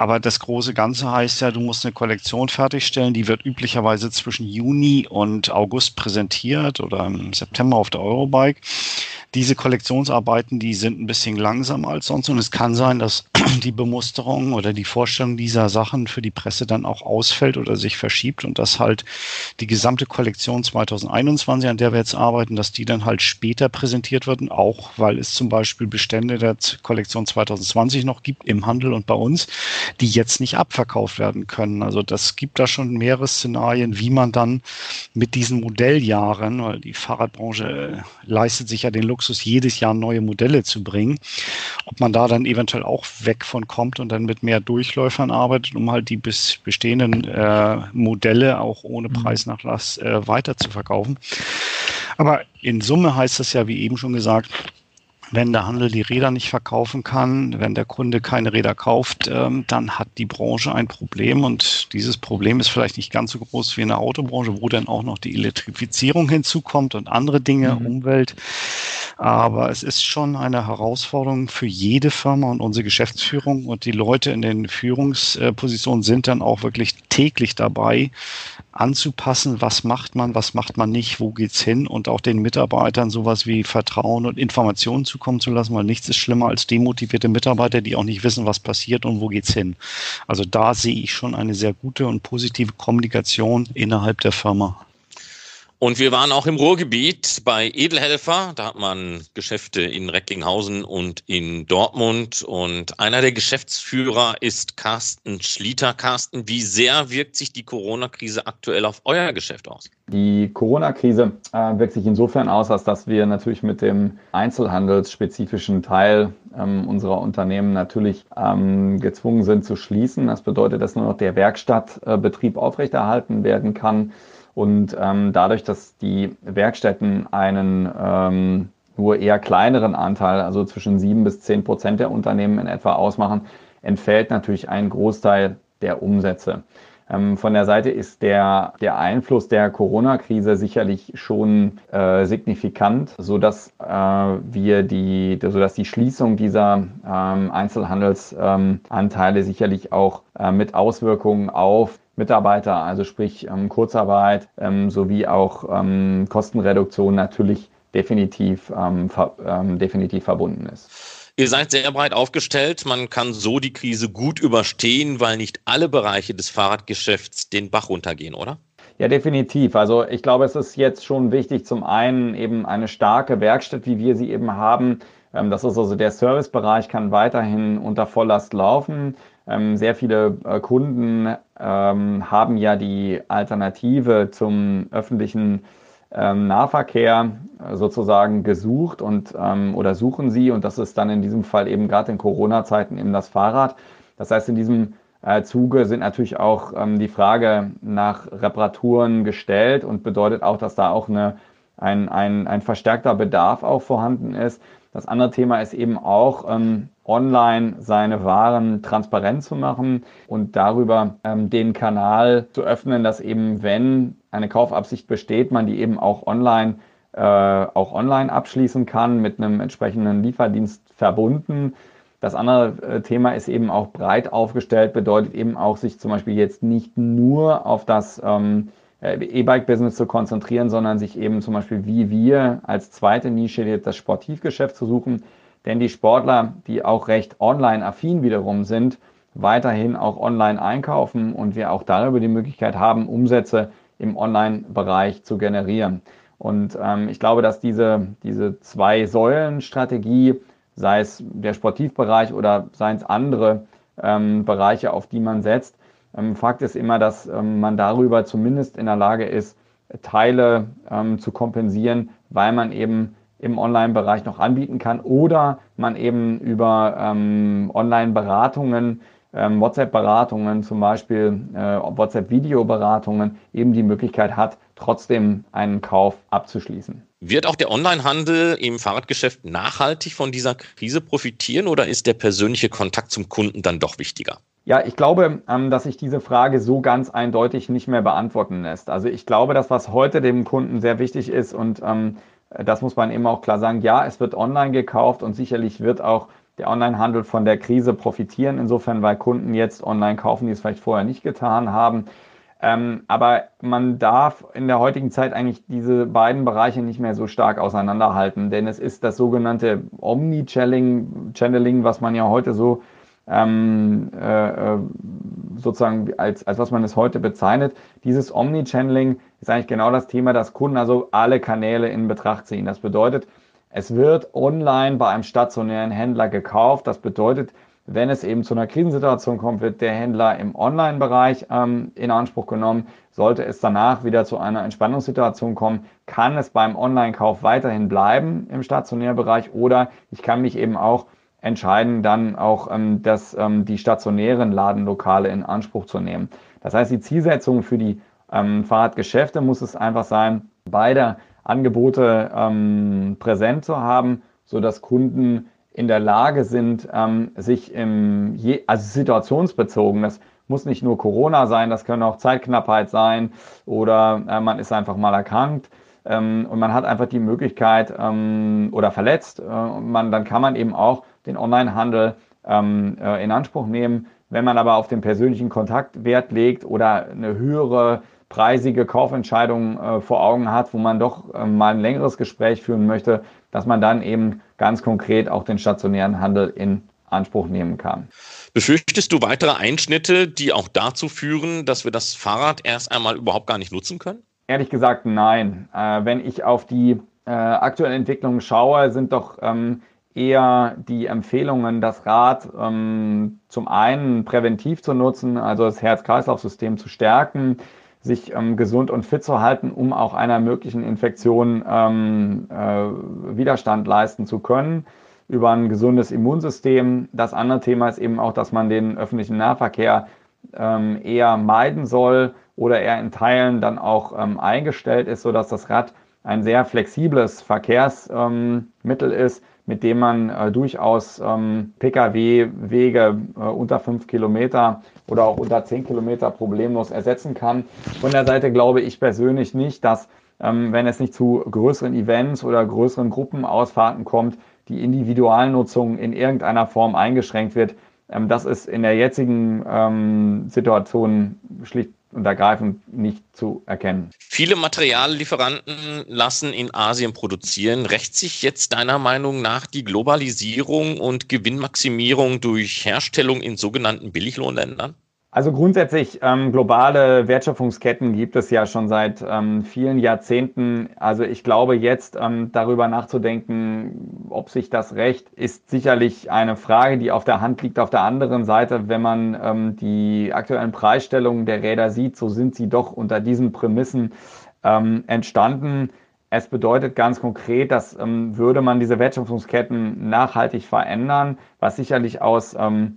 Aber das große Ganze heißt ja, du musst eine Kollektion fertigstellen, die wird üblicherweise zwischen Juni und August präsentiert oder im September auf der Eurobike. Diese Kollektionsarbeiten, die sind ein bisschen langsamer als sonst und es kann sein, dass die Bemusterung oder die Vorstellung dieser Sachen für die Presse dann auch ausfällt oder sich verschiebt und dass halt die gesamte Kollektion 2021, an der wir jetzt arbeiten, dass die dann halt später präsentiert wird, auch weil es zum Beispiel Bestände der Kollektion 2020 noch gibt im Handel und bei uns, die jetzt nicht abverkauft werden können. Also das gibt da schon mehrere Szenarien, wie man dann mit diesen Modelljahren, weil die Fahrradbranche leistet sich ja den Luxus, Luxus, jedes Jahr neue Modelle zu bringen. Ob man da dann eventuell auch weg von kommt und dann mit mehr Durchläufern arbeitet, um halt die bis bestehenden äh, Modelle auch ohne mhm. Preisnachlass äh, weiter zu verkaufen. Aber in Summe heißt das ja, wie eben schon gesagt, wenn der Handel die Räder nicht verkaufen kann, wenn der Kunde keine Räder kauft, ähm, dann hat die Branche ein Problem. Und dieses Problem ist vielleicht nicht ganz so groß wie in der Autobranche, wo dann auch noch die Elektrifizierung hinzukommt und andere Dinge, mhm. Umwelt. Aber es ist schon eine Herausforderung für jede Firma und unsere Geschäftsführung und die Leute in den Führungspositionen sind dann auch wirklich täglich dabei, anzupassen, was macht man, was macht man nicht, wo geht's hin und auch den Mitarbeitern sowas wie Vertrauen und Informationen zukommen zu lassen, weil nichts ist schlimmer als demotivierte Mitarbeiter, die auch nicht wissen, was passiert und wo geht's hin. Also da sehe ich schon eine sehr gute und positive Kommunikation innerhalb der Firma.
Und wir waren auch im Ruhrgebiet bei Edelhelfer. Da hat man Geschäfte in Recklinghausen und in Dortmund. Und einer der Geschäftsführer ist Carsten Schlieter. Carsten, wie sehr wirkt sich die Corona-Krise aktuell auf euer Geschäft aus?
Die Corona-Krise äh, wirkt sich insofern aus, als dass wir natürlich mit dem einzelhandelsspezifischen Teil ähm, unserer Unternehmen natürlich ähm, gezwungen sind zu schließen. Das bedeutet, dass nur noch der Werkstattbetrieb aufrechterhalten werden kann. Und ähm, dadurch, dass die Werkstätten einen ähm, nur eher kleineren Anteil, also zwischen sieben bis zehn Prozent der Unternehmen in etwa ausmachen, entfällt natürlich ein Großteil der Umsätze. Ähm, von der Seite ist der, der Einfluss der Corona-Krise sicherlich schon äh, signifikant, so dass äh, wir die, so dass die Schließung dieser ähm, Einzelhandelsanteile sicherlich auch äh, mit Auswirkungen auf Mitarbeiter, also sprich ähm, Kurzarbeit ähm, sowie auch ähm, Kostenreduktion natürlich definitiv, ähm, ver ähm, definitiv verbunden ist.
Ihr seid sehr breit aufgestellt. Man kann so die Krise gut überstehen, weil nicht alle Bereiche des Fahrradgeschäfts den Bach runtergehen, oder?
Ja, definitiv. Also ich glaube, es ist jetzt schon wichtig, zum einen eben eine starke Werkstatt, wie wir sie eben haben. Ähm, das ist also der Servicebereich kann weiterhin unter Volllast laufen. Ähm, sehr viele äh, Kunden ähm, haben ja die Alternative zum öffentlichen ähm, Nahverkehr äh, sozusagen gesucht und oder suchen sie und das ist dann in diesem Fall eben gerade in Corona-Zeiten eben das Fahrrad. Das heißt, in diesem äh, Zuge sind natürlich auch die Frage nach Reparaturen gestellt und bedeutet auch, dass da auch eine, ein, ein, ein verstärkter Bedarf auch vorhanden ist. Das andere Thema ist eben auch, ähm, online seine Waren transparent zu machen und darüber ähm, den Kanal zu öffnen, dass eben, wenn eine Kaufabsicht besteht, man die eben auch online, äh, auch online abschließen kann, mit einem entsprechenden Lieferdienst verbunden. Das andere äh, Thema ist eben auch breit aufgestellt, bedeutet eben auch, sich zum Beispiel jetzt nicht nur auf das ähm, äh, E-Bike-Business zu konzentrieren, sondern sich eben zum Beispiel wie wir als zweite Nische das Sportivgeschäft zu suchen. Denn die Sportler, die auch recht online-affin wiederum sind, weiterhin auch online einkaufen und wir auch darüber die Möglichkeit haben, Umsätze im Online-Bereich zu generieren. Und ähm, ich glaube, dass diese, diese zwei Säulen-Strategie, sei es der Sportivbereich oder seien es andere ähm, Bereiche, auf die man setzt, Fakt ist immer, dass ähm, man darüber zumindest in der Lage ist, Teile ähm, zu kompensieren, weil man eben im Online-Bereich noch anbieten kann oder man eben über ähm, Online-Beratungen, ähm, WhatsApp-Beratungen zum Beispiel, äh, WhatsApp-Videoberatungen eben die Möglichkeit hat, trotzdem einen Kauf abzuschließen.
Wird auch der Onlinehandel im Fahrradgeschäft nachhaltig von dieser Krise profitieren oder ist der persönliche Kontakt zum Kunden dann doch wichtiger?
Ja, ich glaube, ähm, dass sich diese Frage so ganz eindeutig nicht mehr beantworten lässt. Also ich glaube, dass was heute dem Kunden sehr wichtig ist und ähm, das muss man eben auch klar sagen, ja, es wird online gekauft und sicherlich wird auch der Onlinehandel von der Krise profitieren, insofern, weil Kunden jetzt online kaufen, die es vielleicht vorher nicht getan haben. Ähm, aber man darf in der heutigen Zeit eigentlich diese beiden Bereiche nicht mehr so stark auseinanderhalten, denn es ist das sogenannte Omni-Channeling, was man ja heute so ähm, äh, äh, sozusagen als, als was man es heute bezeichnet. Dieses Omnichanneling ist eigentlich genau das Thema, dass Kunden also alle Kanäle in Betracht ziehen. Das bedeutet, es wird online bei einem stationären Händler gekauft. Das bedeutet, wenn es eben zu einer Krisensituation kommt, wird der Händler im Online-Bereich ähm, in Anspruch genommen. Sollte es danach wieder zu einer Entspannungssituation kommen, kann es beim Online-Kauf weiterhin bleiben im Stationärbereich oder ich kann mich eben auch entscheiden, dann auch ähm, das, ähm, die stationären Ladenlokale in Anspruch zu nehmen. Das heißt, die Zielsetzung für die ähm, Fahrradgeschäfte muss es einfach sein, beide Angebote ähm, präsent zu haben, sodass Kunden in der Lage sind, ähm, sich im, je, also situationsbezogen, das muss nicht nur Corona sein, das können auch Zeitknappheit sein oder äh, man ist einfach mal erkrankt ähm, und man hat einfach die Möglichkeit ähm, oder verletzt, äh, man, dann kann man eben auch den Onlinehandel ähm, äh, in Anspruch nehmen. Wenn man aber auf den persönlichen Kontakt Wert legt oder eine höhere preisige Kaufentscheidung äh, vor Augen hat, wo man doch äh, mal ein längeres Gespräch führen möchte, dass man dann eben ganz konkret auch den stationären Handel in Anspruch nehmen kann.
Befürchtest du weitere Einschnitte, die auch dazu führen, dass wir das Fahrrad erst einmal überhaupt gar nicht nutzen können?
Ehrlich gesagt, nein. Äh, wenn ich auf die äh, aktuellen Entwicklungen schaue, sind doch ähm, eher die Empfehlungen, das Rad ähm, zum einen präventiv zu nutzen, also das Herz-Kreislauf-System zu stärken, sich ähm, gesund und fit zu halten, um auch einer möglichen Infektion ähm, äh, Widerstand leisten zu können über ein gesundes Immunsystem. Das andere Thema ist eben auch, dass man den öffentlichen Nahverkehr ähm, eher meiden soll oder eher in Teilen dann auch ähm, eingestellt ist, sodass das Rad ein sehr flexibles Verkehrsmittel ist, mit dem man äh, durchaus ähm, Pkw-Wege äh, unter fünf Kilometer oder auch unter zehn Kilometer problemlos ersetzen kann. Von der Seite glaube ich persönlich nicht, dass ähm, wenn es nicht zu größeren Events oder größeren Gruppenausfahrten kommt, die Individualnutzung in irgendeiner Form eingeschränkt wird. Ähm, das ist in der jetzigen ähm, Situation schlicht und ergreifend nicht zu erkennen.
Viele Materiallieferanten lassen in Asien produzieren. Rächt sich jetzt deiner Meinung nach die Globalisierung und Gewinnmaximierung durch Herstellung in sogenannten Billiglohnländern?
Also grundsätzlich ähm, globale Wertschöpfungsketten gibt es ja schon seit ähm, vielen Jahrzehnten. Also ich glaube jetzt ähm, darüber nachzudenken, ob sich das recht, ist sicherlich eine Frage, die auf der Hand liegt. Auf der anderen Seite, wenn man ähm, die aktuellen Preisstellungen der Räder sieht, so sind sie doch unter diesen Prämissen ähm, entstanden. Es bedeutet ganz konkret, dass ähm, würde man diese Wertschöpfungsketten nachhaltig verändern, was sicherlich aus ähm,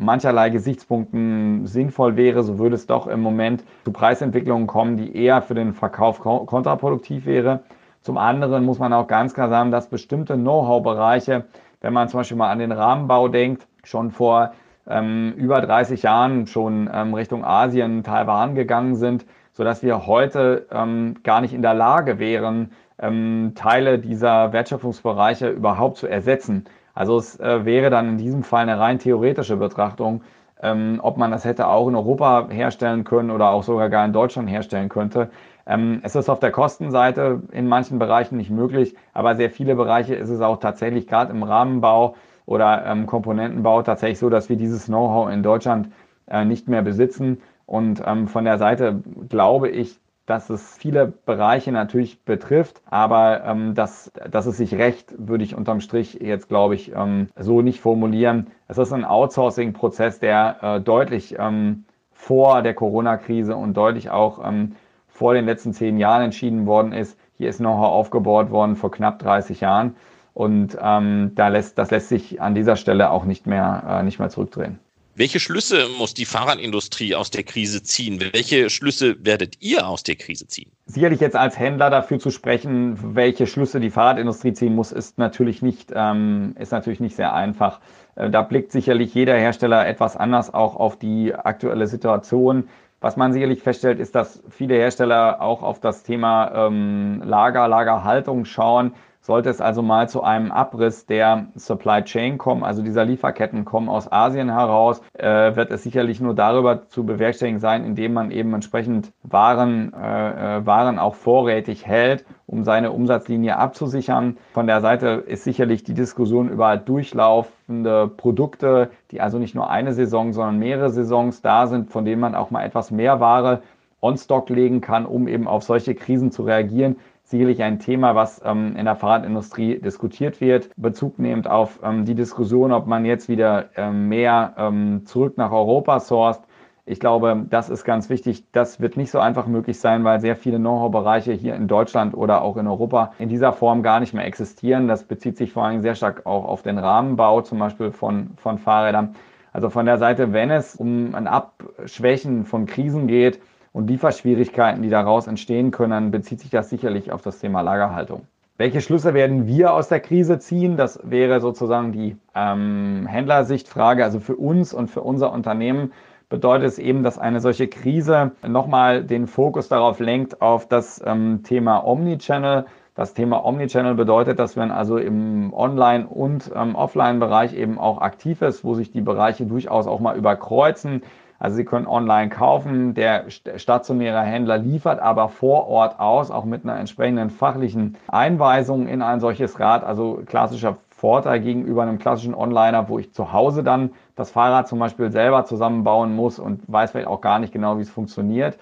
mancherlei Gesichtspunkten sinnvoll wäre, so würde es doch im Moment zu Preisentwicklungen kommen, die eher für den Verkauf kontraproduktiv wäre. Zum anderen muss man auch ganz klar sagen, dass bestimmte Know-how-Bereiche, wenn man zum Beispiel mal an den Rahmenbau denkt, schon vor ähm, über 30 Jahren schon ähm, Richtung Asien, Taiwan gegangen sind, sodass wir heute ähm, gar nicht in der Lage wären, ähm, Teile dieser Wertschöpfungsbereiche überhaupt zu ersetzen. Also es äh, wäre dann in diesem Fall eine rein theoretische Betrachtung, ähm, ob man das hätte auch in Europa herstellen können oder auch sogar gar in Deutschland herstellen könnte. Ähm, es ist auf der Kostenseite in manchen Bereichen nicht möglich, aber sehr viele Bereiche ist es auch tatsächlich gerade im Rahmenbau oder ähm, Komponentenbau tatsächlich so, dass wir dieses Know-how in Deutschland äh, nicht mehr besitzen. Und ähm, von der Seite glaube ich, dass es viele Bereiche natürlich betrifft, aber ähm, dass, dass es sich recht, würde ich unterm Strich jetzt, glaube ich, ähm, so nicht formulieren. Es ist ein Outsourcing-Prozess, der äh, deutlich ähm, vor der Corona-Krise und deutlich auch ähm, vor den letzten zehn Jahren entschieden worden ist. Hier ist Know-how aufgebaut worden vor knapp 30 Jahren und ähm, da lässt, das lässt sich an dieser Stelle auch nicht mehr, äh, nicht mehr zurückdrehen.
Welche Schlüsse muss die Fahrradindustrie aus der Krise ziehen? Welche Schlüsse werdet ihr aus der Krise ziehen?
Sicherlich jetzt als Händler dafür zu sprechen, welche Schlüsse die Fahrradindustrie ziehen muss, ist natürlich nicht, ähm, ist natürlich nicht sehr einfach. Äh, da blickt sicherlich jeder Hersteller etwas anders auch auf die aktuelle Situation. Was man sicherlich feststellt, ist, dass viele Hersteller auch auf das Thema ähm, Lager, Lagerhaltung schauen. Sollte es also mal zu einem Abriss der Supply Chain kommen, also dieser Lieferketten kommen aus Asien heraus, äh, wird es sicherlich nur darüber zu bewerkstelligen sein, indem man eben entsprechend Waren, äh, äh, Waren auch vorrätig hält, um seine Umsatzlinie abzusichern. Von der Seite ist sicherlich die Diskussion über durchlaufende Produkte, die also nicht nur eine Saison, sondern mehrere Saisons da sind, von denen man auch mal etwas mehr Ware on Stock legen kann, um eben auf solche Krisen zu reagieren, sicherlich ein Thema, was ähm, in der Fahrradindustrie diskutiert wird, Bezug nehmend auf ähm, die Diskussion, ob man jetzt wieder ähm, mehr ähm, zurück nach Europa sourced. Ich glaube, das ist ganz wichtig. Das wird nicht so einfach möglich sein, weil sehr viele Know-how-Bereiche hier in Deutschland oder auch in Europa in dieser Form gar nicht mehr existieren. Das bezieht sich vor allem sehr stark auch auf den Rahmenbau, zum Beispiel von, von Fahrrädern. Also von der Seite, wenn es um ein Abschwächen von Krisen geht und Lieferschwierigkeiten, die daraus entstehen können, bezieht sich das sicherlich auf das Thema Lagerhaltung. Welche Schlüsse werden wir aus der Krise ziehen? Das wäre sozusagen die ähm, Händlersichtfrage. Also für uns und für unser Unternehmen bedeutet es eben, dass eine solche Krise nochmal den Fokus darauf lenkt, auf das ähm, Thema Omnichannel. Das Thema Omnichannel bedeutet, dass man also im Online- und ähm, Offline-Bereich eben auch aktiv ist, wo sich die Bereiche durchaus auch mal überkreuzen. Also Sie können online kaufen, der stationäre Händler liefert aber vor Ort aus, auch mit einer entsprechenden fachlichen Einweisung in ein solches Rad. Also klassischer Vorteil gegenüber einem klassischen Onliner, wo ich zu Hause dann das Fahrrad zum Beispiel selber zusammenbauen muss und weiß vielleicht auch gar nicht genau, wie es funktioniert.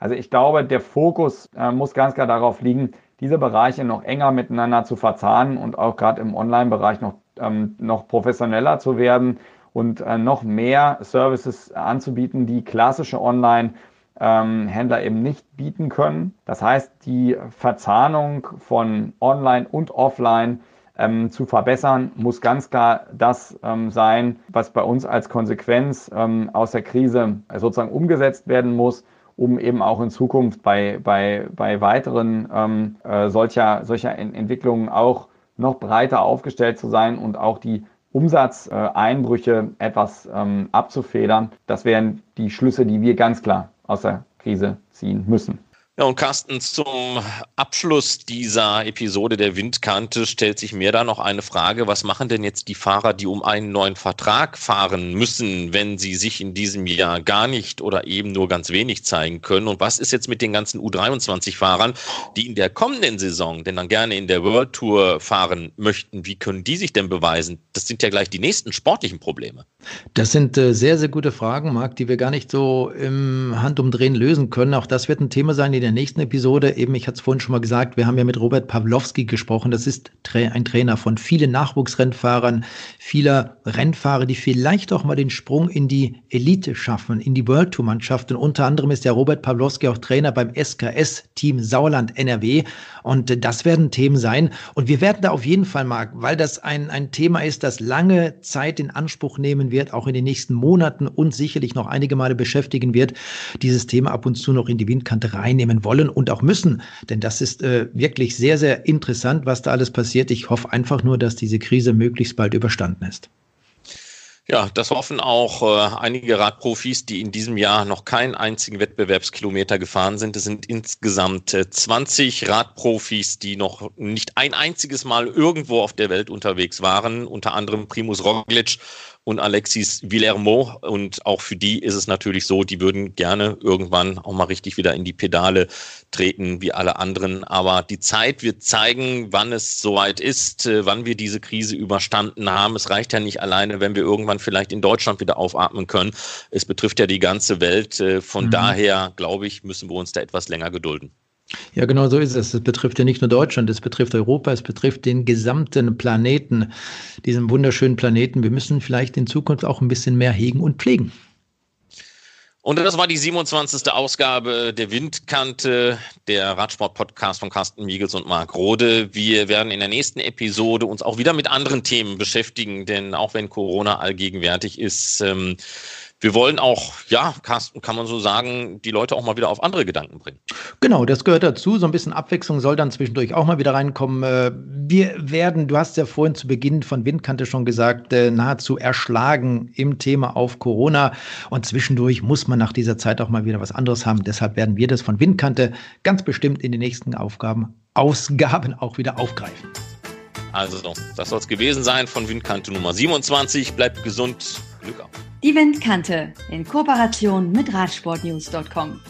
Also ich glaube, der Fokus äh, muss ganz klar darauf liegen, diese Bereiche noch enger miteinander zu verzahnen und auch gerade im Online-Bereich noch, ähm, noch professioneller zu werden und äh, noch mehr Services anzubieten, die klassische Online-Händler ähm, eben nicht bieten können. Das heißt, die Verzahnung von Online und Offline ähm, zu verbessern, muss ganz klar das ähm, sein, was bei uns als Konsequenz ähm, aus der Krise sozusagen umgesetzt werden muss, um eben auch in Zukunft bei, bei, bei weiteren ähm, äh, solcher, solcher Entwicklungen auch noch breiter aufgestellt zu sein und auch die Umsatzeinbrüche etwas ähm, abzufedern. Das wären die Schlüsse, die wir ganz klar aus der Krise ziehen müssen.
Ja, und Carsten, zum Abschluss dieser Episode der Windkante stellt sich mir da noch eine Frage. Was machen denn jetzt die Fahrer, die um einen neuen Vertrag fahren müssen, wenn sie sich in diesem Jahr gar nicht oder eben nur ganz wenig zeigen können? Und was ist jetzt mit den ganzen U23-Fahrern, die in der kommenden Saison denn dann gerne in der World Tour fahren möchten? Wie können die sich denn beweisen? Das sind ja gleich die nächsten sportlichen Probleme.
Das sind äh, sehr, sehr gute Fragen, Marc, die wir gar nicht so im Handumdrehen lösen können. Auch das wird ein Thema sein in der nächsten Episode. Eben, ich hatte es vorhin schon mal gesagt, wir haben ja mit Robert Pawlowski gesprochen. Das ist ein Trainer von vielen Nachwuchsrennfahrern, vieler Rennfahrer, die vielleicht auch mal den Sprung in die Elite schaffen, in die World Tour Mannschaft. Und unter anderem ist der Robert Pawlowski auch Trainer beim SKS Team Sauerland NRW. Und äh, das werden Themen sein. Und wir werden da auf jeden Fall, Marc, weil das ein, ein Thema ist, das lange Zeit in Anspruch nehmen wird, auch in den nächsten Monaten und sicherlich noch einige Male beschäftigen wird, dieses Thema ab und zu noch in die Windkante reinnehmen wollen und auch müssen. Denn das ist äh, wirklich sehr, sehr interessant, was da alles passiert. Ich hoffe einfach nur, dass diese Krise möglichst bald überstanden ist.
Ja, das hoffen auch äh, einige Radprofis, die in diesem Jahr noch keinen einzigen Wettbewerbskilometer gefahren sind. Es sind insgesamt äh, 20 Radprofis, die noch nicht ein einziges Mal irgendwo auf der Welt unterwegs waren, unter anderem Primus Roglic und Alexis Villermo. Und auch für die ist es natürlich so, die würden gerne irgendwann auch mal richtig wieder in die Pedale treten, wie alle anderen. Aber die Zeit wird zeigen, wann es soweit ist, äh, wann wir diese Krise überstanden haben. Es reicht ja nicht alleine, wenn wir irgendwann vielleicht in Deutschland wieder aufatmen können. Es betrifft ja die ganze Welt. Äh, von mhm. daher, glaube ich, müssen wir uns da etwas länger gedulden.
Ja, genau so ist es. Es betrifft ja nicht nur Deutschland, es betrifft Europa, es betrifft den gesamten Planeten, diesen wunderschönen Planeten. Wir müssen vielleicht in Zukunft auch ein bisschen mehr hegen und pflegen.
Und das war die 27. Ausgabe der Windkante, der Radsport-Podcast von Carsten Miegels und Marc Rode. Wir werden in der nächsten Episode uns auch wieder mit anderen Themen beschäftigen, denn auch wenn Corona allgegenwärtig ist, ähm, wir wollen auch, ja, Carsten, kann man so sagen, die Leute auch mal wieder auf andere Gedanken bringen.
Genau, das gehört dazu. So ein bisschen Abwechslung soll dann zwischendurch auch mal wieder reinkommen. Äh, wir werden, du hast ja vorhin zu Beginn von Windkante schon gesagt, äh, nahezu erschlagen im Thema auf Corona. Und zwischendurch muss man nach dieser Zeit auch mal wieder was anderes haben. Deshalb werden wir das von Windkante ganz bestimmt in den nächsten Aufgaben, Ausgaben auch wieder aufgreifen.
Also, das soll es gewesen sein von Windkante Nummer 27. Bleibt gesund. Glück auf.
Die Windkante in Kooperation mit Radsportnews.com.